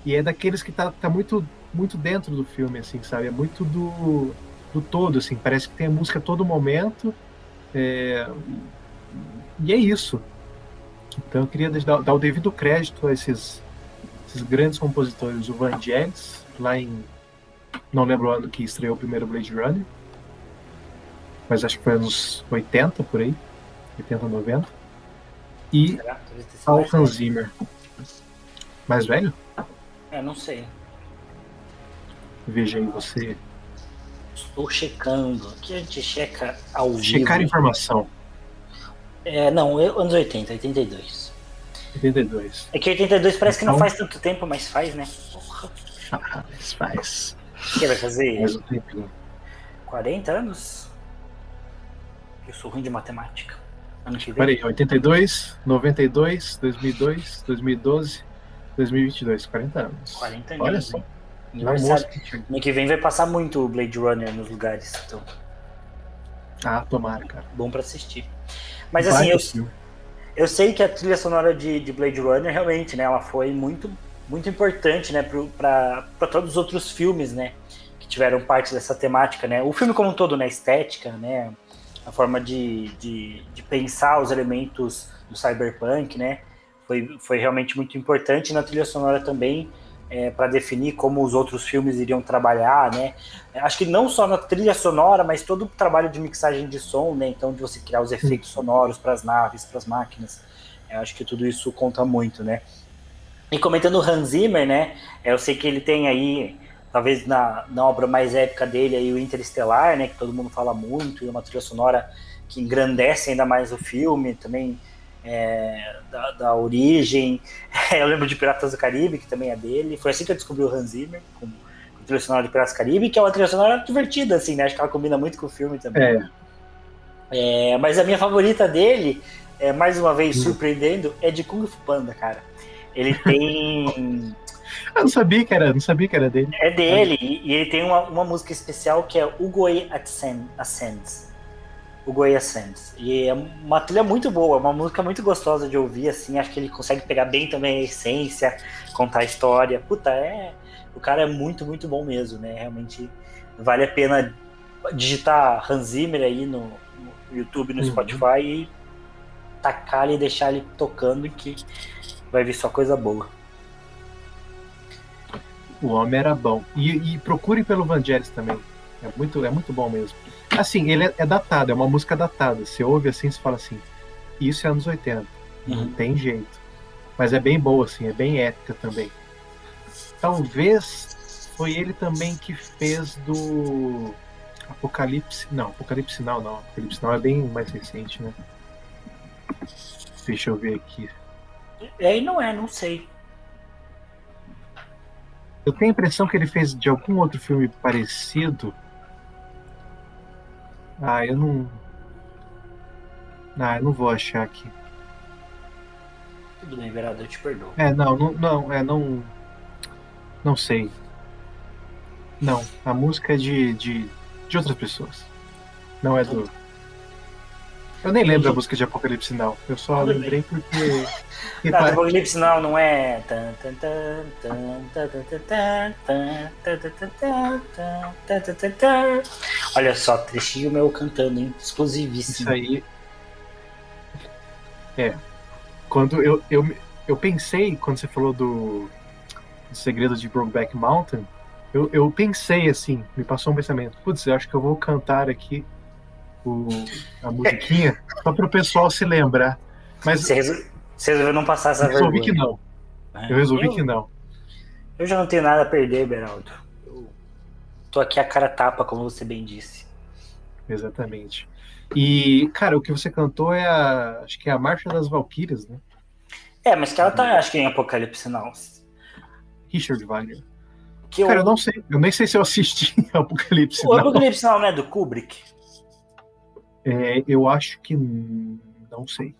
E é daqueles que tá, tá muito, muito dentro do filme, assim, sabe? É muito do, do todo, assim, parece que tem a música a todo momento. É, e é isso. Então eu queria dar, dar o devido crédito a esses, esses grandes compositores, o Vangelis, lá em. Não lembro o ano que estreou o primeiro Blade Runner, mas acho que foi anos 80 por aí, 80, 90. E Hans Zimmer. Mais velho? É, não sei. Veja aí você Estou checando. Aqui a gente checa ao vivo. Checar informação. É, não, anos 80, 82. 82. É que 82 parece então... que não então- faz tanto tempo, mas faz, né? Porra. Faz, faz. O que vai fazer? Mais um tempo. 40 anos? Eu sou ruim de matemática. Ano que vem. Peraí, 82, 92, 2002, 2012, 2022. 40 anos. 40 anos. Olha só. No que vem vai passar muito o Blade Runner nos lugares. Então. Ah, tomara, cara. Bom para assistir. Mas assim, eu, eu sei que a trilha sonora de, de Blade Runner realmente, né, ela foi muito, muito importante, né, para todos os outros filmes, né, que tiveram parte dessa temática, né. O filme como um todo, né, estética, né, a forma de, de, de pensar os elementos do cyberpunk, né, foi, foi realmente muito importante na trilha sonora também é, para definir como os outros filmes iriam trabalhar, né? Acho que não só na trilha sonora, mas todo o trabalho de mixagem de som, né? Então, de você criar os efeitos sonoros para as naves, para as máquinas. Eu acho que tudo isso conta muito, né? E comentando o Hans Zimmer, né? Eu sei que ele tem aí, talvez na, na obra mais épica dele, aí, o Interestelar, né? Que todo mundo fala muito, e uma trilha sonora que engrandece ainda mais o filme, também é, da, da, origem. (laughs) Eu lembro de Piratas do Caribe, que também é dele. Foi assim que eu descobri o Hans Zimmer, com, com trilha sonora de Piratas do Caribe, que é uma trilha sonora divertida, assim, né? Acho que ela combina muito com o filme também. É. É, mas a minha favorita dele, é, mais uma vez hum. surpreendendo, é de Kung Fu Panda, cara. Ele tem. (laughs) Eu não sabia que era, não sabia que era dele. É dele, e, e ele tem uma, uma música especial que é Ugoi Ascends o Goya Sands. E é uma trilha muito boa, uma música muito gostosa de ouvir, assim. Acho que ele consegue pegar bem também a essência, contar a história. Puta, é. O cara é muito, muito bom mesmo, né? Realmente vale a pena digitar Hans Zimmer aí no, no YouTube, no uhum. Spotify e tacar ele e deixar ele tocando que vai vir só coisa boa. O homem era bom. E, e procure pelo Vangelis também. É muito, é muito bom mesmo. Assim, ele é, é, datado, é uma música datada. Você ouve assim, você fala assim, isso é anos 80. Uhum. Não tem jeito. Mas é bem boa, assim, é bem épica também. Talvez foi ele também que fez do Apocalipse. Não, Apocalipse não, não. Apocalipse não é bem mais recente, né? Deixa eu ver aqui. É e não é, não sei. Eu tenho a impressão que ele fez de algum outro filme parecido ah, eu não. Ah, eu não vou achar aqui. Tudo bem, Verado, eu te perdoo. É, não, não, não, é, não. Não sei. Não, a música é de, de, de outras pessoas. Não é do. Eu nem lembro a música de Apocalipse Now. Eu só Tudo lembrei bem. porque. Não, Apocalipse Now não é. Olha só, trechinho meu cantando, hein? Exclusivíssimo. Isso aí. É. Quando eu, eu, eu pensei, quando você falou do, do segredo de Brokeback Mountain, eu, eu pensei assim, me passou um pensamento, putz, eu acho que eu vou cantar aqui o, a musiquinha, só para o pessoal se lembrar. Mas você, resolveu não passar essa eu resolvi vergonha. que não. É, eu resolvi eu, que não. Eu já não tenho nada a perder, Beraldo. Eu tô aqui a cara tapa, como você bem disse. Exatamente. E, cara, o que você cantou é a. Acho que é a Marcha das Valquírias, né? É, mas que ela tá, acho que em Apocalipse não. Richard Wagner. Que cara, eu... eu não sei. Eu nem sei se eu assisti (laughs) Apocalipse. O Apocalipse não, não é do Kubrick? É, eu acho que não sei.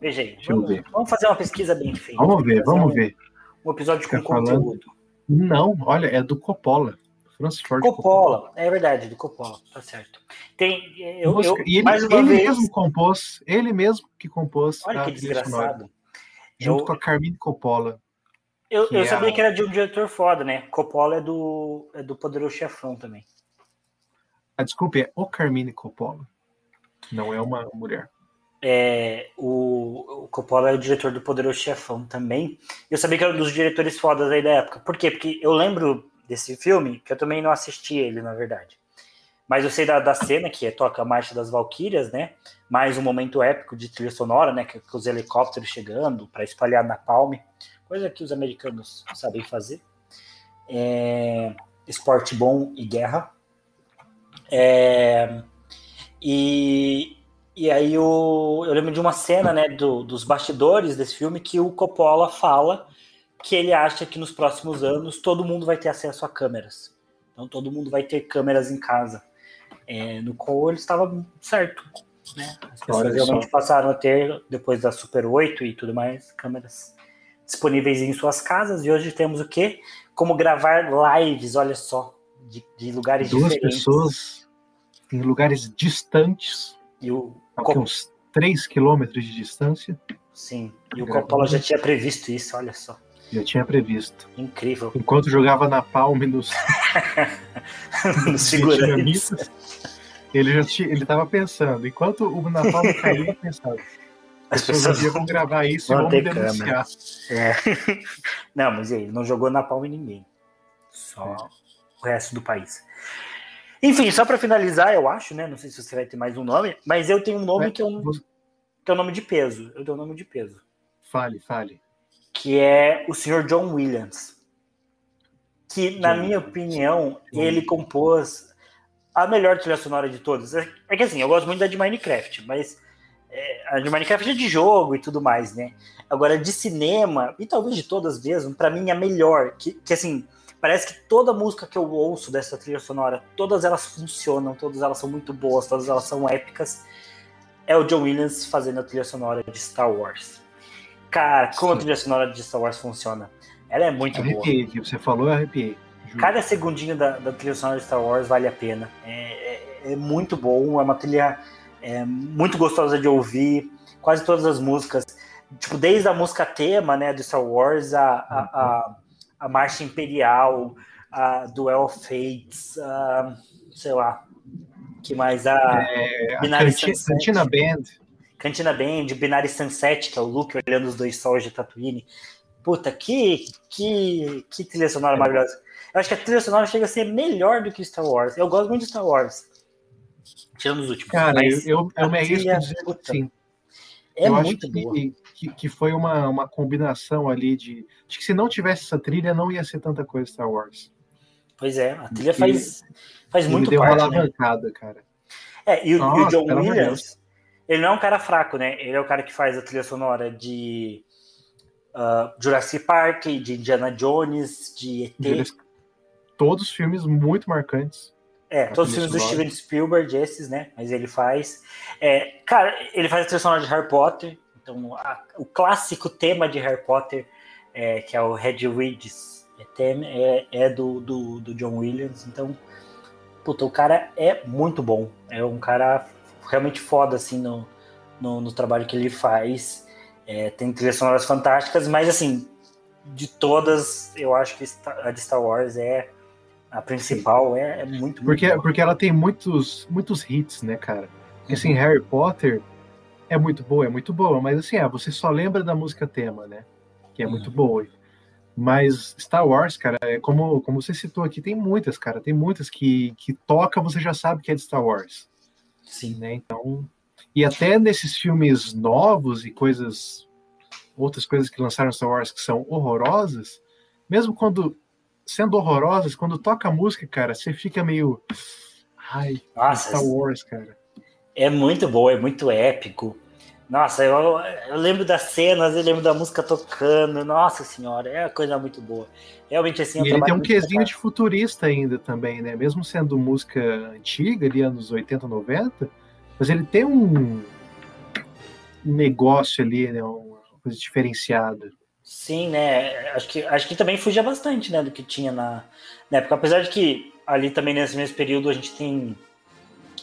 Veja aí, vamos, ver. vamos fazer uma pesquisa bem feita. Vamos ver, vamos um, ver. Um episódio Fica com falando... conteúdo. Não, olha, é do Coppola. Francis Ford Coppola. Coppola. é verdade, do Coppola, tá certo. Tem, eu, eu e ele, mais uma ele vez... mesmo compôs, ele mesmo que compôs. Olha que desgraçado. junto eu, com a Carmine Coppola. Eu, eu sabia a... que era de um diretor foda, né? Coppola é do, é do Poderoso Chefão também. Ah, desculpe, é o Carmine Coppola. Não é uma mulher. É, o, o Coppola é o diretor do Poderoso Chefão também. Eu sabia que era um dos diretores fodas aí da época. Por quê? Porque eu lembro desse filme, que eu também não assisti ele, na verdade. Mas eu sei da, da cena que é, toca a Marcha das Valquírias, né? Mais um momento épico de trilha sonora, né? Com os helicópteros chegando para espalhar na palme. Coisa que os americanos sabem fazer. É, esporte bom e guerra. É, e, e aí o, eu lembro de uma cena né, do, dos bastidores desse filme que o Coppola fala que ele acha que nos próximos anos todo mundo vai ter acesso a câmeras. Então todo mundo vai ter câmeras em casa. É, no qual ele estava certo. Né? As pessoas realmente passaram a ter, depois da Super 8 e tudo mais, câmeras disponíveis em suas casas. E hoje temos o quê? como gravar lives, olha só, de, de lugares Duas diferentes. pessoas em lugares distantes, E o, Cop- uns 3 quilômetros de distância, sim, e o. Coppola já tinha previsto isso, olha só. já tinha previsto. Incrível. Enquanto jogava na palme (laughs) nos Nos vietnamitas, ele já tinha, ele tava pensando, enquanto o Napalm caía, ele pensava, As as pessoas pessoas iam gravar isso e vão vão me denunciar. É. (laughs) Não, mas ele não jogou na palma em ninguém. Só o resto do país. Enfim, só pra finalizar, eu acho, né? Não sei se você vai ter mais um nome, mas eu tenho um nome Vai, que é um, você- que é um nome de peso. Eu tenho um nome de peso. Fale, fale. Que é o senhor John Williams. Que, na John minha Williams. opinião, John ele compôs a melhor trilha sonora de todas. É é que assim, eu gosto muito da de Minecraft, mas é, a de Minecraft é de jogo e tudo mais, né? Agora, de cinema, e talvez de todas mesmo, pra mim a melhor, que, que assim, parece que toda música que eu ouço dessa trilha sonora, todas elas funcionam, todas elas são muito boas, todas elas são épicas, é o John Williams fazendo a trilha sonora de Star Wars. Cara, como a Sim. trilha sonora de Star Wars funciona? Ela é muito boa. Arrepiei, que você falou, eu arrepiei. Juro. Cada segundinho da, da trilha sonora de Star Wars vale a pena. É, é- é muito bom, é uma trilha é, muito gostosa de ouvir. Quase todas as músicas, tipo, desde a música tema, né, do Star Wars, a, a, a, a Marcha Imperial, a Duel of Fates, a, sei lá, que mais? A É, a. Cantina Band, Cantina Band, Binary Sunset, que é o Luke olhando os dois sols de Tatooine. Puta, que, que, que trilha sonora maravilhosa. Eu acho que a trilha sonora chega a ser melhor do que Star Wars. Eu gosto muito de Star Wars. Tirando os últimos. cara, eu, eu, eu me arrisco dizer puta, que sim. é eu muito acho que, que, que foi uma, uma combinação ali de. Acho que se não tivesse essa trilha, não ia ser tanta coisa Star Wars. Pois é, a trilha E- faz, faz Ele muito deu uma parte, né? alavancada, cara. É, e, o- e o Nossa, John Williams, ele não é um cara fraco, né? Ele é o cara que faz a trilha sonora de ah, Jurassic Park, de Indiana Jones, de ET. Eles- todos filmes muito marcantes. É, todos os filmes do. Steven Spielberg, esses, né? Mas ele faz. É, cara, ele faz a trilha sonora de Harry Potter. Então, a- o clássico tema de Harry Potter, é, que é o Red Ridges, é, é, é do, do, do John Williams. Então, puta, o cara é muito bom. É um cara realmente foda, assim, no, no, no trabalho que ele faz. É, tem trilhas sonoras fantásticas, mas, assim, de todas, eu acho que a de Star Wars é a principal, é, é muito, muito Porque, boa. porque ela tem muitos, muitos hits, né, cara? Porque, assim, Harry Potter é muito boa, é muito boa, mas assim, ah, você só lembra da música tema, né? Que é Uhum. muito boa. Mas Star Wars, cara, é como, como você citou aqui, tem muitas, cara. Tem muitas que, que toca, você já sabe que é de Star Wars. Sim. né? Então, e até nesses filmes novos e coisas, outras coisas que lançaram Star Wars que são horrorosas, mesmo quando sendo horrorosas, quando toca a música, cara, você fica meio, ai, Nossa, Star Wars, cara. é muito boa, é muito épico. Nossa, eu, eu lembro das cenas, eu lembro da música tocando. Nossa senhora, é uma coisa muito boa. Realmente assim, é E ele tem um quesinho de futurista ainda também, né? Mesmo sendo música antiga, ali anos 80, 90, mas ele tem um negócio ali, né? Uma coisa diferenciada. Sim, né? Acho que, acho que também fugia bastante, né, do que tinha na, na época. Apesar de que ali também nesse mesmo período a gente tem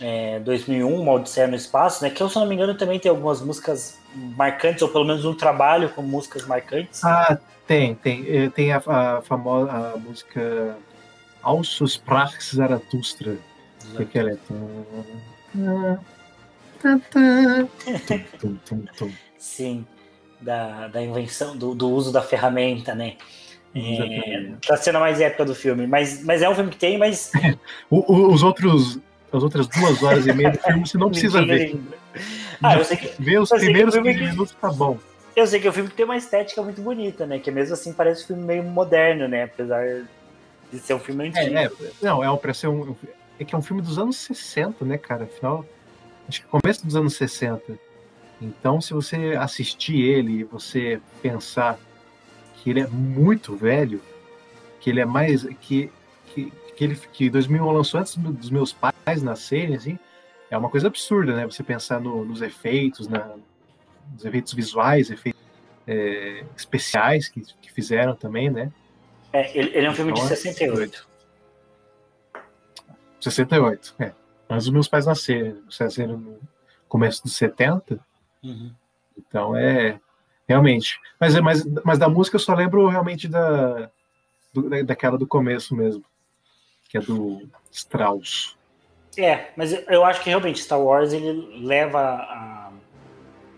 é, 2001, Uma Odisseia no Espaço, né? Que eu, se não me engano, também tem algumas músicas marcantes, ou pelo menos um trabalho com músicas marcantes. Ah, tem, tem. Eh, Tem a, a famosa a música Alsus Sprach Zarathustra, que é aquela é... (laughs) Sim, da, da invenção, do, do uso da ferramenta, né? É, da cena mais épica do filme. Mas, mas é um filme que tem, mas. (laughs) Os outros, as outras duas horas e meia do filme você não (laughs) precisa ver. Ah, eu sei que, Ver os primeiros o filme 15 que- minutos tá bom. eu sei que é um filme que tem uma estética muito bonita, né? Que mesmo assim parece um filme meio moderno, né? Apesar de ser um filme antigo. É, é, não, é um, pra ser um. É que é um filme dos anos 60, né, cara? Afinal, acho que começo dos anos 60. Então, se você assistir ele e você pensar que ele é muito velho, que ele é mais. que, que, que, ele, que 2001 lançou antes dos meus pais nascerem, assim, é uma coisa absurda, né? Você pensar no- nos efeitos, na, nos efeitos visuais, efeitos é, especiais que, que fizeram também, né? É, ele, ele é um filme então, de 68. 68, é. Antes dos meus pais nascerem. Nasceram no começo dos 70. Uhum. Então é. Realmente. Mas, é, mas, mas da música eu só lembro realmente da, do, daquela do começo mesmo. Que é do Strauss. É, mas eu acho que realmente Star Wars ele leva a,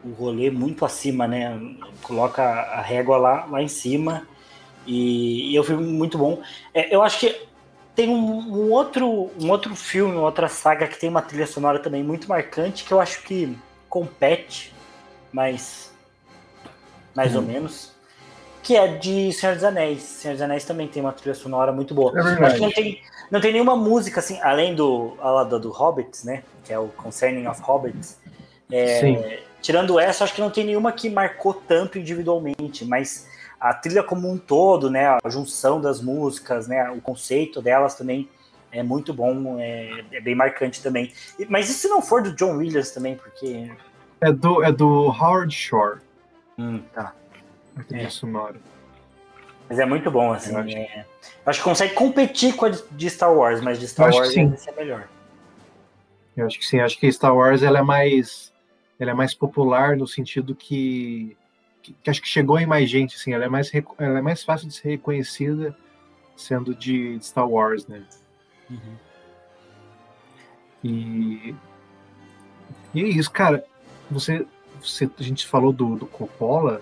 o rolê muito acima, né? Coloca a régua lá, lá em cima. E, e é um filme muito bom. É, eu acho que tem um, um, outro, um outro filme, outra saga que tem uma trilha sonora também muito marcante, que eu acho que compete, mas mais hum. ou menos, que é de Senhor dos Anéis. Senhor dos Anéis também tem uma trilha sonora muito boa. É acho que não tem, não tem nenhuma música assim, além do, do, do Hobbits, né? Que é o Concerning of Hobbits. É, tirando essa, acho que não tem nenhuma que marcou tanto individualmente, mas a trilha como um todo, né, a junção das músicas, né, o conceito delas também é muito bom, é, é bem marcante também. Mas e se não for do John Williams também, porque... É do, é do Howard Shore. Hum, tá. É. sonora. Mas é muito bom, assim. Eu acho. É... acho que consegue competir com a de Star Wars, mas de Star Wars é melhor. Eu acho que sim, acho que Star Wars ela é mais ela é mais popular no sentido que que, que, acho que chegou em mais gente, assim, ela é mais, ela é mais fácil de ser reconhecida sendo de, de Star Wars, né? Uhum. E, e é isso, cara. Você, você, a gente falou do, do Coppola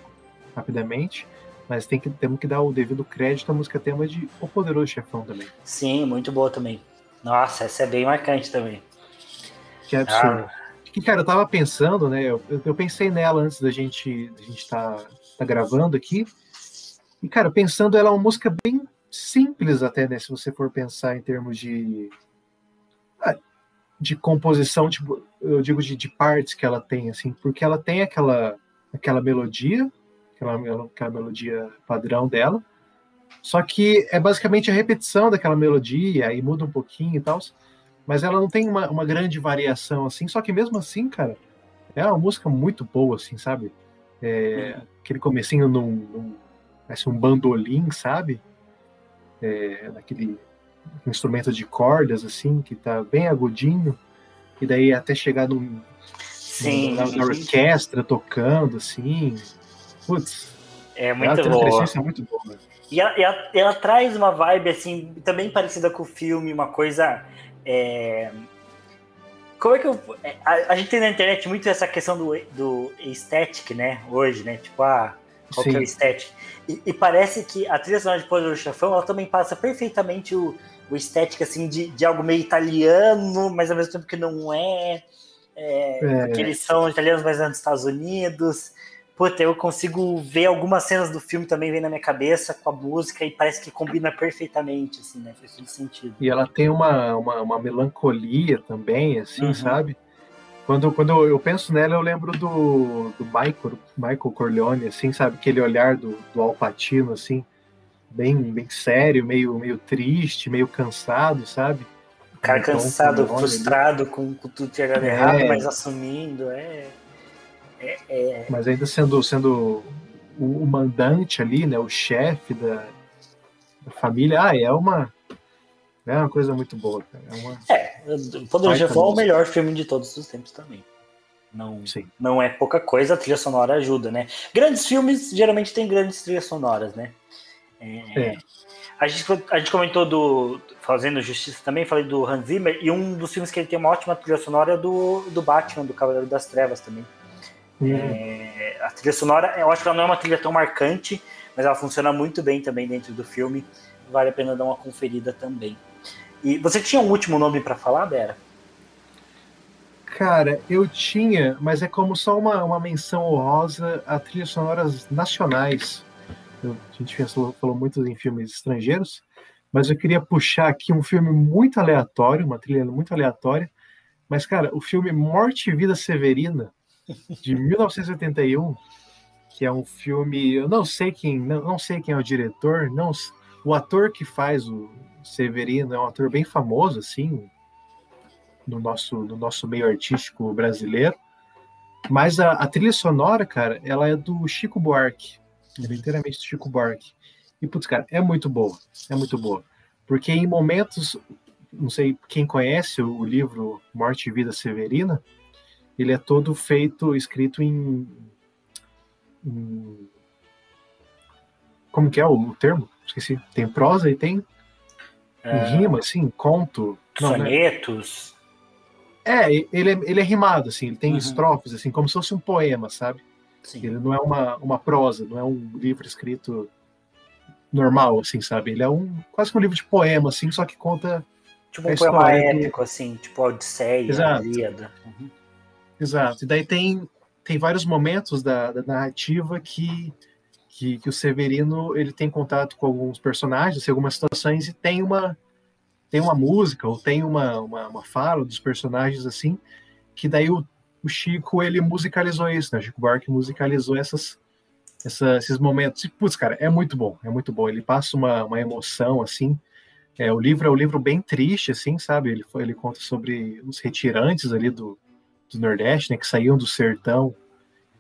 rapidamente, mas tem que, temos que dar o devido crédito à música tema de O Poderoso Chefão também. Sim, muito boa também. Nossa, essa é bem marcante também. Que absurdo. Ah, que, cara, eu tava pensando, né? Eu, eu pensei nela antes da gente da gente tá, tá gravando aqui. E, cara, pensando, ela é uma música bem simples até, né? Se você for pensar em termos de ah, de composição, tipo, eu digo de, de partes que ela tem, assim, porque ela tem aquela aquela melodia, aquela, aquela melodia padrão dela, só que é basicamente a repetição daquela melodia, aí muda um pouquinho e tal mas ela não tem uma, uma grande variação, assim, só que mesmo assim, cara, é uma música muito boa, assim, sabe? É. Aquele comecinho num, num parece um bandolim, sabe? É, naquele instrumento de cordas, assim, que tá bem agudinho, e daí até chegar num, Sim. na, na orquestra tocando, assim. Putz. É muito boa. É muito boa. E ela, ela, ela, traz uma vibe, assim, também parecida com o filme, uma coisa é... Como é que eu. É, a, a, gente tem na internet muito essa questão do, do aesthetic, né? Hoje, né? Tipo, ah, qual Sim. que é o aesthetic? E, e, parece que a trilha sonora de Poder do Chafão, ela também passa perfeitamente o, o estético, assim, de, de algo meio italiano, mas ao mesmo tempo que não é. é, é. Porque eles são italianos, mas é nos Estados Unidos puta, eu consigo ver algumas cenas do filme também vem na minha cabeça com a música e parece que combina perfeitamente, assim, né? Faz todo sentido. E ela tem uma, uma, uma melancolia também, assim, uhum. sabe? Quando, quando eu penso nela, eu lembro do, do Michael, Michael Corleone, assim, sabe? Aquele olhar do, do Alpatino, assim, bem, bem sério, meio, meio triste, meio cansado, sabe? O cara então, cansado, frustrado, com, com tudo que era é. errado, mas assumindo, é... É, é... Mas ainda sendo, sendo o, o mandante ali, né, o chefe da, da, família, ah, é uma é uma coisa muito boa, cara. É, uma... é Poderoso é o melhor filme de todos os tempos também. Não, Sim. não é pouca coisa, a trilha sonora ajuda, né? Grandes filmes geralmente têm grandes trilhas sonoras, né? É, é. A, gente, a gente comentou do. Fazendo Justiça também, falei do Hans Zimmer, e um dos filmes que ele tem uma ótima trilha sonora é do, do Batman, do Cavaleiro das Trevas também. Uhum. É, a trilha sonora, eu acho que ela não é uma trilha tão marcante, mas ela funciona muito bem também dentro do filme. Vale a pena dar uma conferida também. E você tinha um último nome para falar, Bera? Cara, eu tinha, mas é como só uma, uma menção honrosa a trilhas sonoras nacionais. Eu, a gente falou, falou muito em filmes estrangeiros, mas eu queria puxar aqui um filme muito aleatório, uma trilha muito aleatória. Mas, cara, o filme Morte e Vida Severina, de 1981, que é um filme, eu não sei quem, não, não sei quem é o diretor, não, o ator que faz o Severino é um ator bem famoso assim no nosso no nosso meio artístico brasileiro. Mas a, a trilha sonora, cara, ela é do Chico Buarque, é inteiramente do Chico Buarque. E, putz, cara, é muito boa. É muito boa. Porque em momentos, não sei quem conhece o, livro Morte e Vida Severina, ele é todo feito, escrito em. em como que é o, termo? Esqueci. Tem prosa e tem é... rima, assim, conto. Sonetos. Não, né? É, ele é, ele é rimado, assim, ele tem uhum. estrofes, assim, como se fosse um poema, sabe? Sim. Ele não é uma, uma prosa, não é um livro escrito normal, assim, sabe? Ele é um quase que um livro de poema, assim, só que conta. Tipo um poema épico, assim, tipo Odisseia, Exato. Ilíada. Uhum. Exato. E daí tem, tem vários momentos da, da narrativa que, que, que, o Severino ele tem contato com alguns personagens, algumas situações, e tem uma, tem uma música, ou tem uma, uma, uma fala dos personagens, assim, que daí o, o Chico ele musicalizou isso, né? O Chico Buarque musicalizou essas essa, esses momentos. E, putz, cara, é muito bom, é muito bom. Ele passa uma, uma emoção, assim. É, o livro é um livro bem triste, assim, sabe? Ele, ele conta sobre os retirantes ali do, do Nordeste, né, que saíam do sertão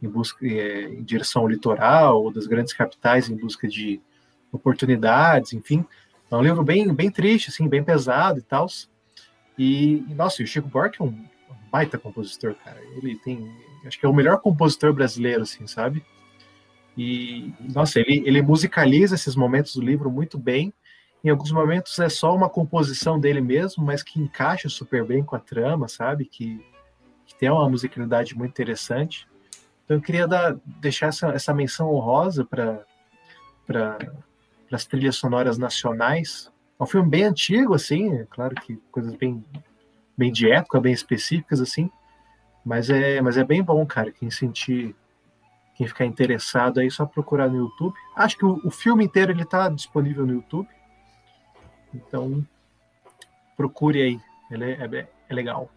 em busca é, em direção ao litoral ou das grandes capitais em busca de oportunidades, enfim. É um livro bem, bem triste, assim, bem pesado e tal. E, nossa, o Chico Buarque é um baita compositor, cara. Ele tem, acho que é o melhor compositor brasileiro, assim, sabe? E, nossa, ele, ele musicaliza esses momentos do livro muito bem. Em alguns momentos é só uma composição dele mesmo, mas que encaixa super bem com a trama, sabe? Que, que tem uma musicalidade muito interessante. Então eu queria dar, deixar essa, essa menção honrosa para pra, as trilhas sonoras nacionais. É um filme bem antigo, assim, é claro que coisas bem, bem de época, bem específicas, assim, mas é, mas é bem bom, cara. Quem sentir quem ficar interessado aí, só procurar no YouTube. Acho que o, o filme inteiro ele está disponível no YouTube. Então, procure aí. Ele é, é, é legal.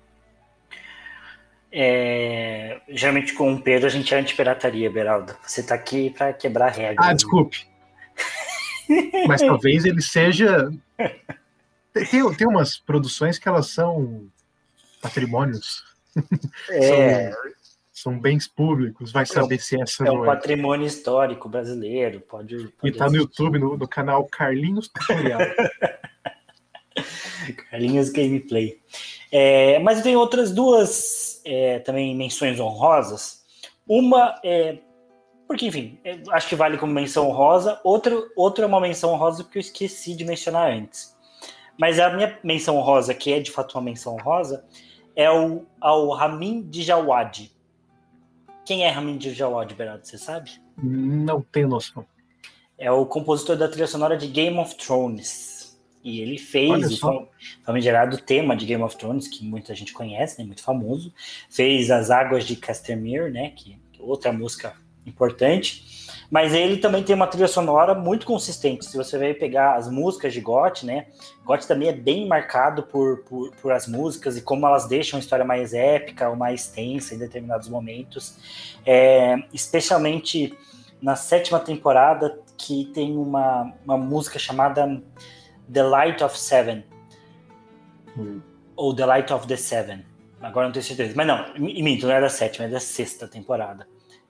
É, geralmente com o Pedro a gente é anti-pirataria, Beraldo. Você está aqui para quebrar regras. Ah, desculpe. (laughs) Mas talvez ele seja. Tem, tem umas produções que elas são patrimônios. (laughs) É, são são bens públicos, vai saber é, se essa é um patrimônio histórico brasileiro, pode, pode E tá no YouTube, no, no canal Carlinhos Tutorial. (laughs) Carlinhos Gameplay. É, mas tenho outras duas é, também menções honrosas. Uma é. Porque, enfim, é, acho que vale como menção honrosa. Outra, outra é uma menção honrosa que eu esqueci de mencionar antes. Mas a minha menção honrosa, que é de fato uma menção honrosa, é o, ao Ramin Djawadi. Quem é Ramin Djawadi, Berardo, você sabe? Não tenho noção. É o compositor da trilha sonora de Game of Thrones. E ele fez o famigerado tema de Game of Thrones, que muita gente conhece, né, muito famoso. Fez As Águas de Castamere, né, que é outra música importante. Mas ele também tem uma trilha sonora muito consistente. Se você vai pegar as músicas de GOT, né? GOT também é bem marcado por, por, por, as músicas e como elas deixam a história mais épica ou mais tensa em determinados momentos. É, especialmente na sétima temporada, que tem uma, uma música chamada The Light of Seven. Hum. Ou The Light of the Seven. Agora não tenho certeza. Mas não, minto, não é da sétima, é da sexta temporada.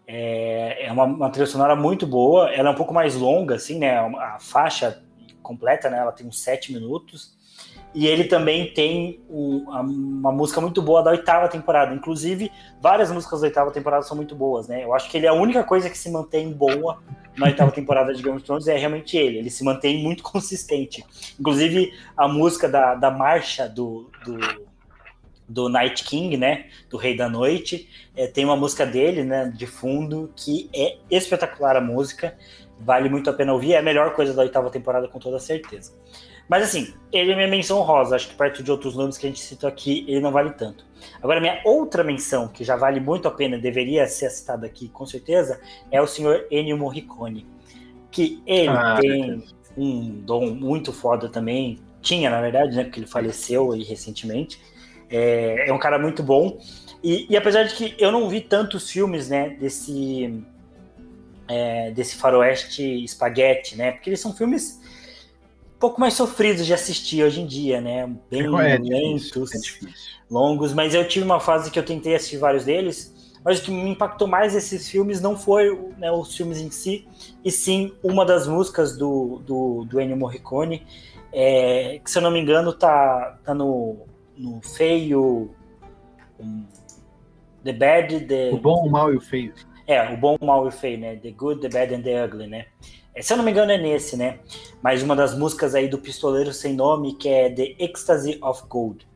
É, é uma, uma trilha sonora muito boa, ela é um pouco mais longa, assim, né? A faixa completa, né? Ela tem uns sete minutos. E ele também tem um, uma música muito boa da oitava temporada. Inclusive, várias músicas da oitava temporada são muito boas, né? Eu acho que ele é a única coisa que se mantém boa na oitava temporada de Game of Thrones é realmente ele. Ele se mantém muito consistente. Inclusive, a música da, da marcha do, do do Night King, né? Do Rei da Noite. É, tem uma música dele, né? De fundo, que é espetacular a música. Vale muito a pena ouvir. É a melhor coisa da oitava temporada, com toda certeza. Mas assim, ele é minha menção rosa. Acho que perto de outros nomes que a gente citou aqui, ele não vale tanto. Agora, minha outra menção, que já vale muito a pena, deveria ser citada aqui com certeza, é o senhor Ennio Morricone. Que ele ah, tem um dom muito foda também. Tinha, na verdade, né? Porque ele faleceu aí recentemente é, é um cara muito bom. E, e, apesar de que eu não vi tantos filmes, né, desse, é, desse faroeste espaguete, né, porque eles são filmes pouco mais sofridos de assistir hoje em dia, né, bem é, lentos, é longos, mas eu tive uma fase que eu tentei assistir vários deles, Mas o que me impactou mais esses filmes não foi né, os filmes em si, e sim uma das músicas do, do, do Ennio Morricone, é, que se eu não me engano tá, tá no, no feio. Um, the Bad, the. O bom, o mal e o feio. É, o bom, o mal e o feio, né? The Good, the Bad and the Ugly, né? É, se eu não me engano é nesse, né? Mas uma das músicas aí do Pistoleiro Sem Nome, que é The Ecstasy of Gold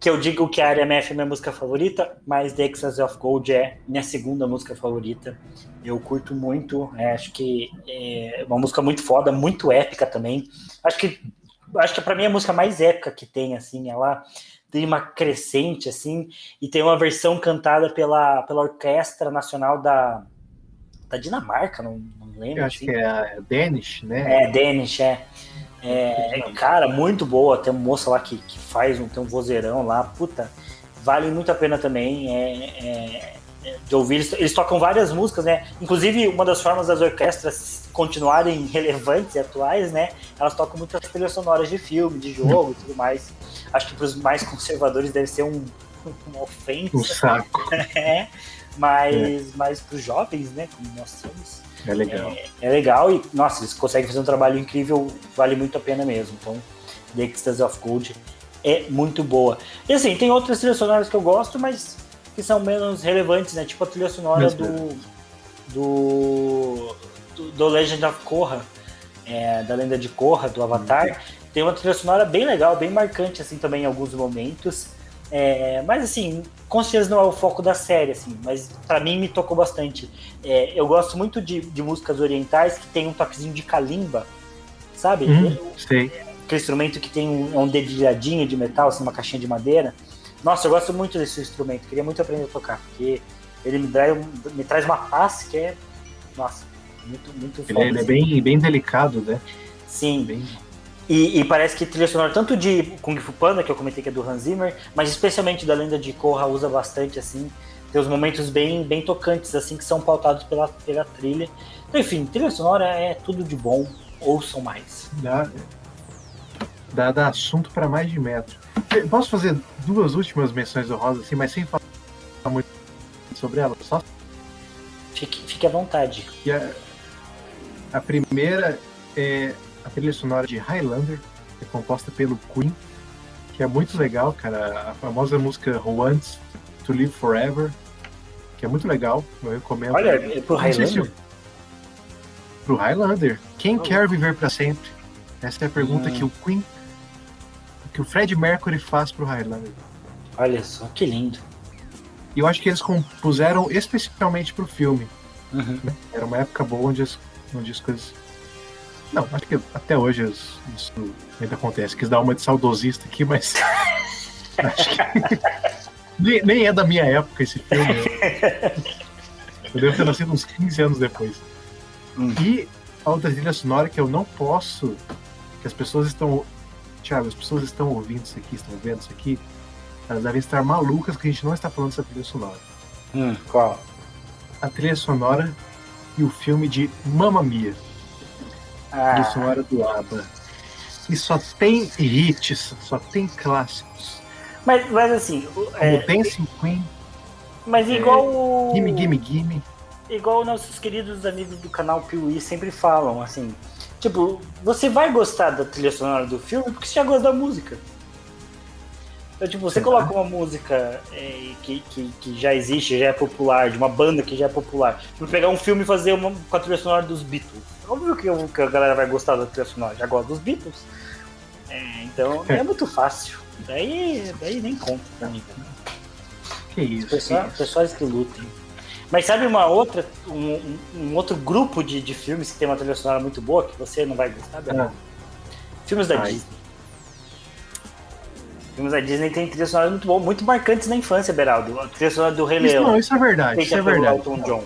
que eu digo que a RMF é minha música favorita, mas The Ecstasy of Gold é minha segunda música favorita. Eu curto muito, é, acho que é uma música muito foda, muito épica também. Acho que acho que para mim é a música mais épica que tem, assim, ela tem uma crescente, assim, e tem uma versão cantada pela, pela Orquestra Nacional da, da Dinamarca, não, não lembro. Eu acho assim. que é a Danish, né? É, Danish, é. É, cara, muito boa. Tem uma moça lá que, que faz um, tem um vozeirão lá, puta, vale muito a pena também é, é, é, de ouvir. Eles, eles, tocam várias músicas, né? Inclusive, uma das formas das orquestras continuarem (laughs) relevantes e atuais, né? Elas tocam muitas trilhas sonoras de filme, de jogo e tudo mais. Acho que para os mais conservadores deve ser um, (laughs) uma ofensa. Um saco. (laughs) é, mas, é. mas para os jovens, né? Como nós somos é legal. É, é, legal e, nossa, eles conseguem fazer um trabalho incrível, vale muito a pena mesmo. Então, The Ecstasy of Gold é muito boa. E assim, tem outras trilhas sonoras que eu gosto, mas que são menos relevantes, né? Tipo a trilha sonora do, do, do, do, Legend of Korra, é, da lenda de Korra, do Avatar. Uhum. Tem uma trilha sonora bem legal, bem marcante, assim, também em alguns momentos. É, mas assim, com certeza não é o foco da série, assim, mas para mim me tocou bastante. É, eu gosto muito de, de, músicas orientais que tem um toquezinho de kalimba, sabe? Hum, sei. Aquele instrumento que tem um, um dedilhadinho de metal, assim, uma caixinha de madeira. Nossa, eu gosto muito desse instrumento, queria muito aprender a tocar, porque ele me, traz, me traz uma paz que é, nossa, muito, muito Ele, ele é bem, bem delicado, né? Sim. Bem... E, e, parece que trilha sonora tanto de Kung Fu Panda, que eu comentei que é do Hans Zimmer, mas especialmente da Lenda de Korra usa bastante, assim. Tem uns momentos bem, bem tocantes, assim, que são pautados pela, pela trilha. Então, enfim, trilha sonora é tudo de bom. Ouçam mais. Dá, dá, dá assunto para mais de metro. Posso fazer duas últimas menções honrosas, assim, mas sem falar muito sobre elas? Só... Fique, fique à vontade. A, a primeira é a trilha sonora de Highlander, é composta pelo Queen, que é muito legal, cara. A famosa música Who Wants to Live Forever, que é muito legal, eu recomendo. Olha, é pro Highlander? Se... Pro Highlander. Quem oh. quer viver para sempre? Essa é a pergunta hum. que o Queen, que o Fred Mercury faz pro Highlander. Olha só, que lindo. E eu acho que eles compuseram especialmente pro filme. Uhum. Era uma época boa onde as, onde as coisas não, acho que até hoje isso ainda acontece. Quis dar uma de saudosista aqui, mas. (laughs) acho que. nem, nem é da minha época esse filme. Eu devo ter nascido uns 15 anos depois. Hum. E a outra trilha sonora que eu não posso. Que as pessoas estão. Thiago, as pessoas estão ouvindo isso aqui, estão vendo isso aqui. Elas devem estar malucas que a gente não está falando dessa trilha sonora. Hum, qual? A trilha sonora e o filme de Mamma Mia. Ah. De sonora do ABBA. E só tem hits, só tem clássicos. Mas, mas assim. É, o Dancing Queen. Mas é, igual. É, gimme, gimme, gimme. Igual nossos queridos amigos do canal Piuí sempre falam, assim. Tipo, você vai gostar da trilha sonora do filme porque você já gosta da música. Então, tipo, você coloca uma música é, que, que, que, já existe, já é popular, de uma banda que já é popular. Tipo, pegar um filme e fazer uma com a trilha sonora dos Beatles. Óbvio que, que a galera vai gostar da trilha sonora, já gosta dos Beatles. É, então é (laughs) muito fácil. Daí, daí nem conta pra mim. Que isso. Pessoal, que pessoas que lutem. Mas sabe uma outra, um, um, outro grupo de, de filmes que tem uma trilha sonora muito boa que você não vai gostar, Ah. Filmes da Ai. Disney. Filmes da Disney tem trilha sonora muito boa, muito marcantes na infância, Beraldo. A trilha sonora do Rei Leão. Não, isso é verdade. Isso é verdade. Elton John.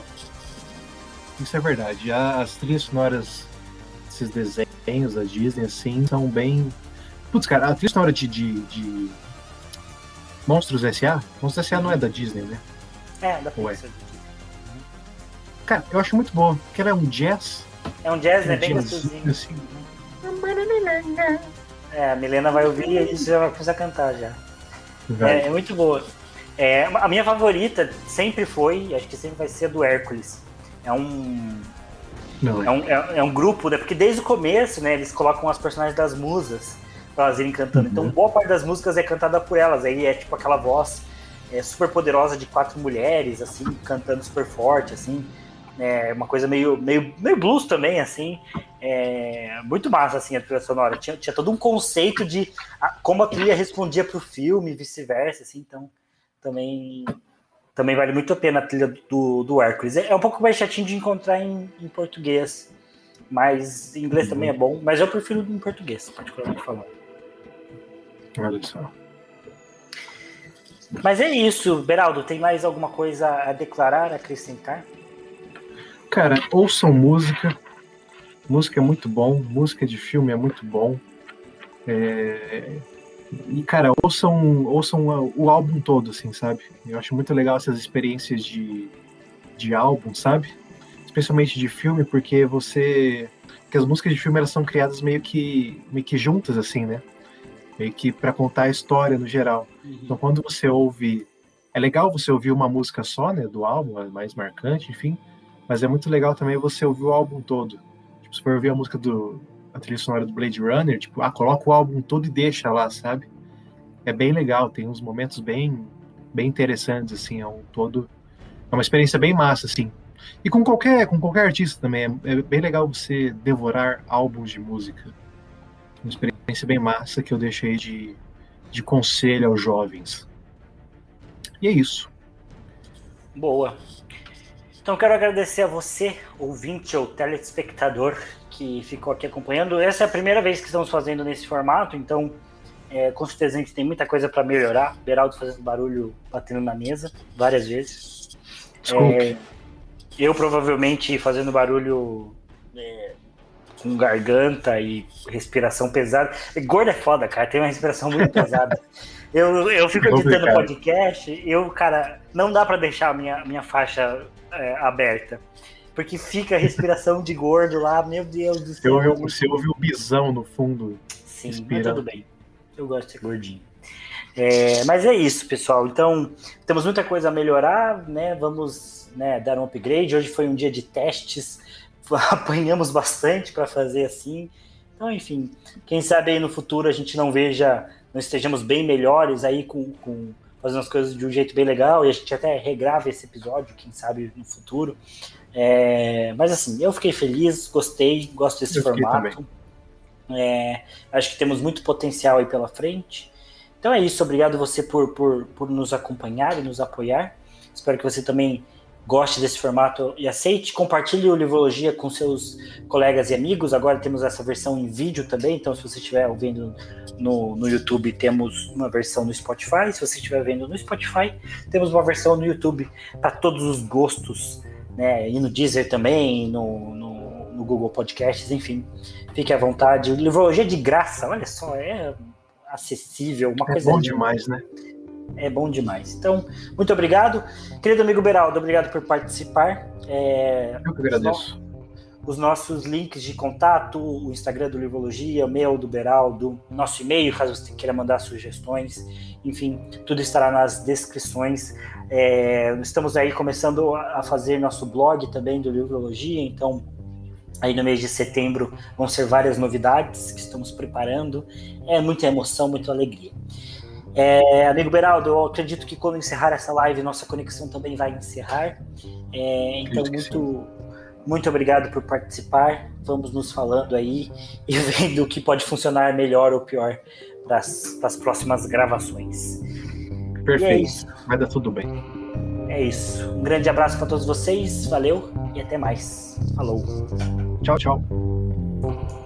Isso é verdade. As trilhas sonoras desses desenhos da Disney, assim, são bem. Putz, cara, a trilha sonora de, de, de... Monstros S.A. Monstros S.A. não é da Disney, né? É, da Pixar. Cara, eu acho muito boa, porque ela é um jazz. É um jazz, né? Bem gostosinho. Assim. É, a Milena vai ouvir e você já vai começar a cantar já. É, é, muito boa. É, a minha favorita sempre foi, acho que sempre vai ser a do Hércules. É um. Não, é. é. um, é, é um grupo, né? Porque desde o começo, né, eles colocam as personagens das musas pra elas irem cantando. Então, uhum. Então, boa parte das músicas é cantada por elas. Aí é tipo aquela voz é, super poderosa de quatro mulheres, assim, cantando super forte, assim. É uma coisa meio, meio, meio blues também, assim. É, muito massa, assim, a trilha sonora. Tinha, tinha todo um conceito de como a trilha respondia pro filme e vice-versa, assim. Então, também também vale muito a pena a trilha do, do Hércules. É, é um pouco mais chatinho de encontrar em, em português, mas em inglês uhum. também é bom. Mas eu prefiro em português, particularmente falando. Olha só. Mas é isso, Beraldo. Tem mais alguma coisa a declarar, a acrescentar? Cara, ouçam música. Música é muito bom, música de filme é muito bom. É... E, cara, ouçam, ouçam o álbum todo, assim, sabe? Eu acho muito legal essas experiências de, de álbum, sabe? Especialmente de filme, porque você. Porque as músicas de filme elas são criadas meio que, meio que juntas, assim, né? Meio que para contar a história no geral. Uhum. Então, quando você ouve. É legal você ouvir uma música só, né? Do álbum, é mais marcante, enfim. Mas é muito legal também você ouvir o álbum todo. Tipo, se for ouvir a música do. A trilha sonora do Blade Runner, tipo, ah, coloca o álbum todo e deixa lá, sabe? É bem legal, tem uns momentos bem, bem interessantes, assim, é um todo. É uma experiência bem massa, assim. E com qualquer, com qualquer artista também, é, é bem legal você devorar álbuns de música. Uma experiência bem massa que eu deixei de, de conselho aos jovens. E é isso. Boa. Então quero agradecer a você, ouvinte ou telespectador, que ficou aqui acompanhando. Essa é a primeira vez que estamos fazendo nesse formato, então é, com certeza a gente tem muita coisa para melhorar. Beraldo fazendo barulho batendo na mesa várias vezes. É, eu provavelmente fazendo barulho é, com garganta e respiração pesada. Gordo é foda, cara, tem uma respiração muito pesada. (laughs) Eu, eu fico editando podcast, eu, cara, não dá para deixar a minha, minha faixa é, aberta. Porque fica a respiração de gordo lá, meu Deus do céu. Eu, você ouve o bisão no fundo. Sim, mas tudo bem. Eu gosto de ser gordinho. É, mas é isso, pessoal. Então, temos muita coisa a melhorar, né? Vamos né, dar um upgrade. Hoje foi um dia de testes, (laughs) apanhamos bastante para fazer assim. Então, enfim, quem sabe aí no futuro a gente não veja, não estejamos bem melhores aí com, com fazendo as coisas de um jeito bem legal e a gente até regrava esse episódio, quem sabe no futuro. É, mas assim, eu fiquei feliz, gostei, gosto desse eu formato. É, acho que temos muito potencial aí pela frente. Então é isso, obrigado você por, por, por nos acompanhar e nos apoiar. Espero que você também goste desse formato e aceite. Compartilhe o Livrologia com seus colegas e amigos. Agora temos essa versão em vídeo também, então se você estiver ouvindo no, no YouTube, temos uma versão no Spotify. Se você estiver vendo no Spotify, temos uma versão no YouTube para todos os gostos, né? E no Deezer também, no, no, no Google Podcasts, enfim. Fique à vontade. Livrologia de graça, olha só, é acessível, uma é coisa. É bom demais, né? É bom demais. Então, muito obrigado. Querido amigo Beraldo, obrigado por participar. É, Eu que agradeço. Os nossos links de contato, o Instagram do Livrologia, o meu do Beraldo, nosso e-mail, caso você queira mandar sugestões, enfim, tudo estará nas descrições. É, estamos aí começando a fazer nosso blog também do Livrologia, então Aí no mês de setembro vão ser várias novidades que estamos preparando. É muita emoção, muita alegria. É, amigo Beraldo, eu acredito que quando encerrar essa live, nossa conexão também vai encerrar. É, então, muito, muito obrigado por participar. Vamos nos falando aí (laughs) e vendo o que pode funcionar melhor ou pior para as próximas gravações. Perfeito. É vai dar tudo bem. É isso. Um grande abraço para todos vocês. Valeu e até mais. Falou. Tchau, tchau.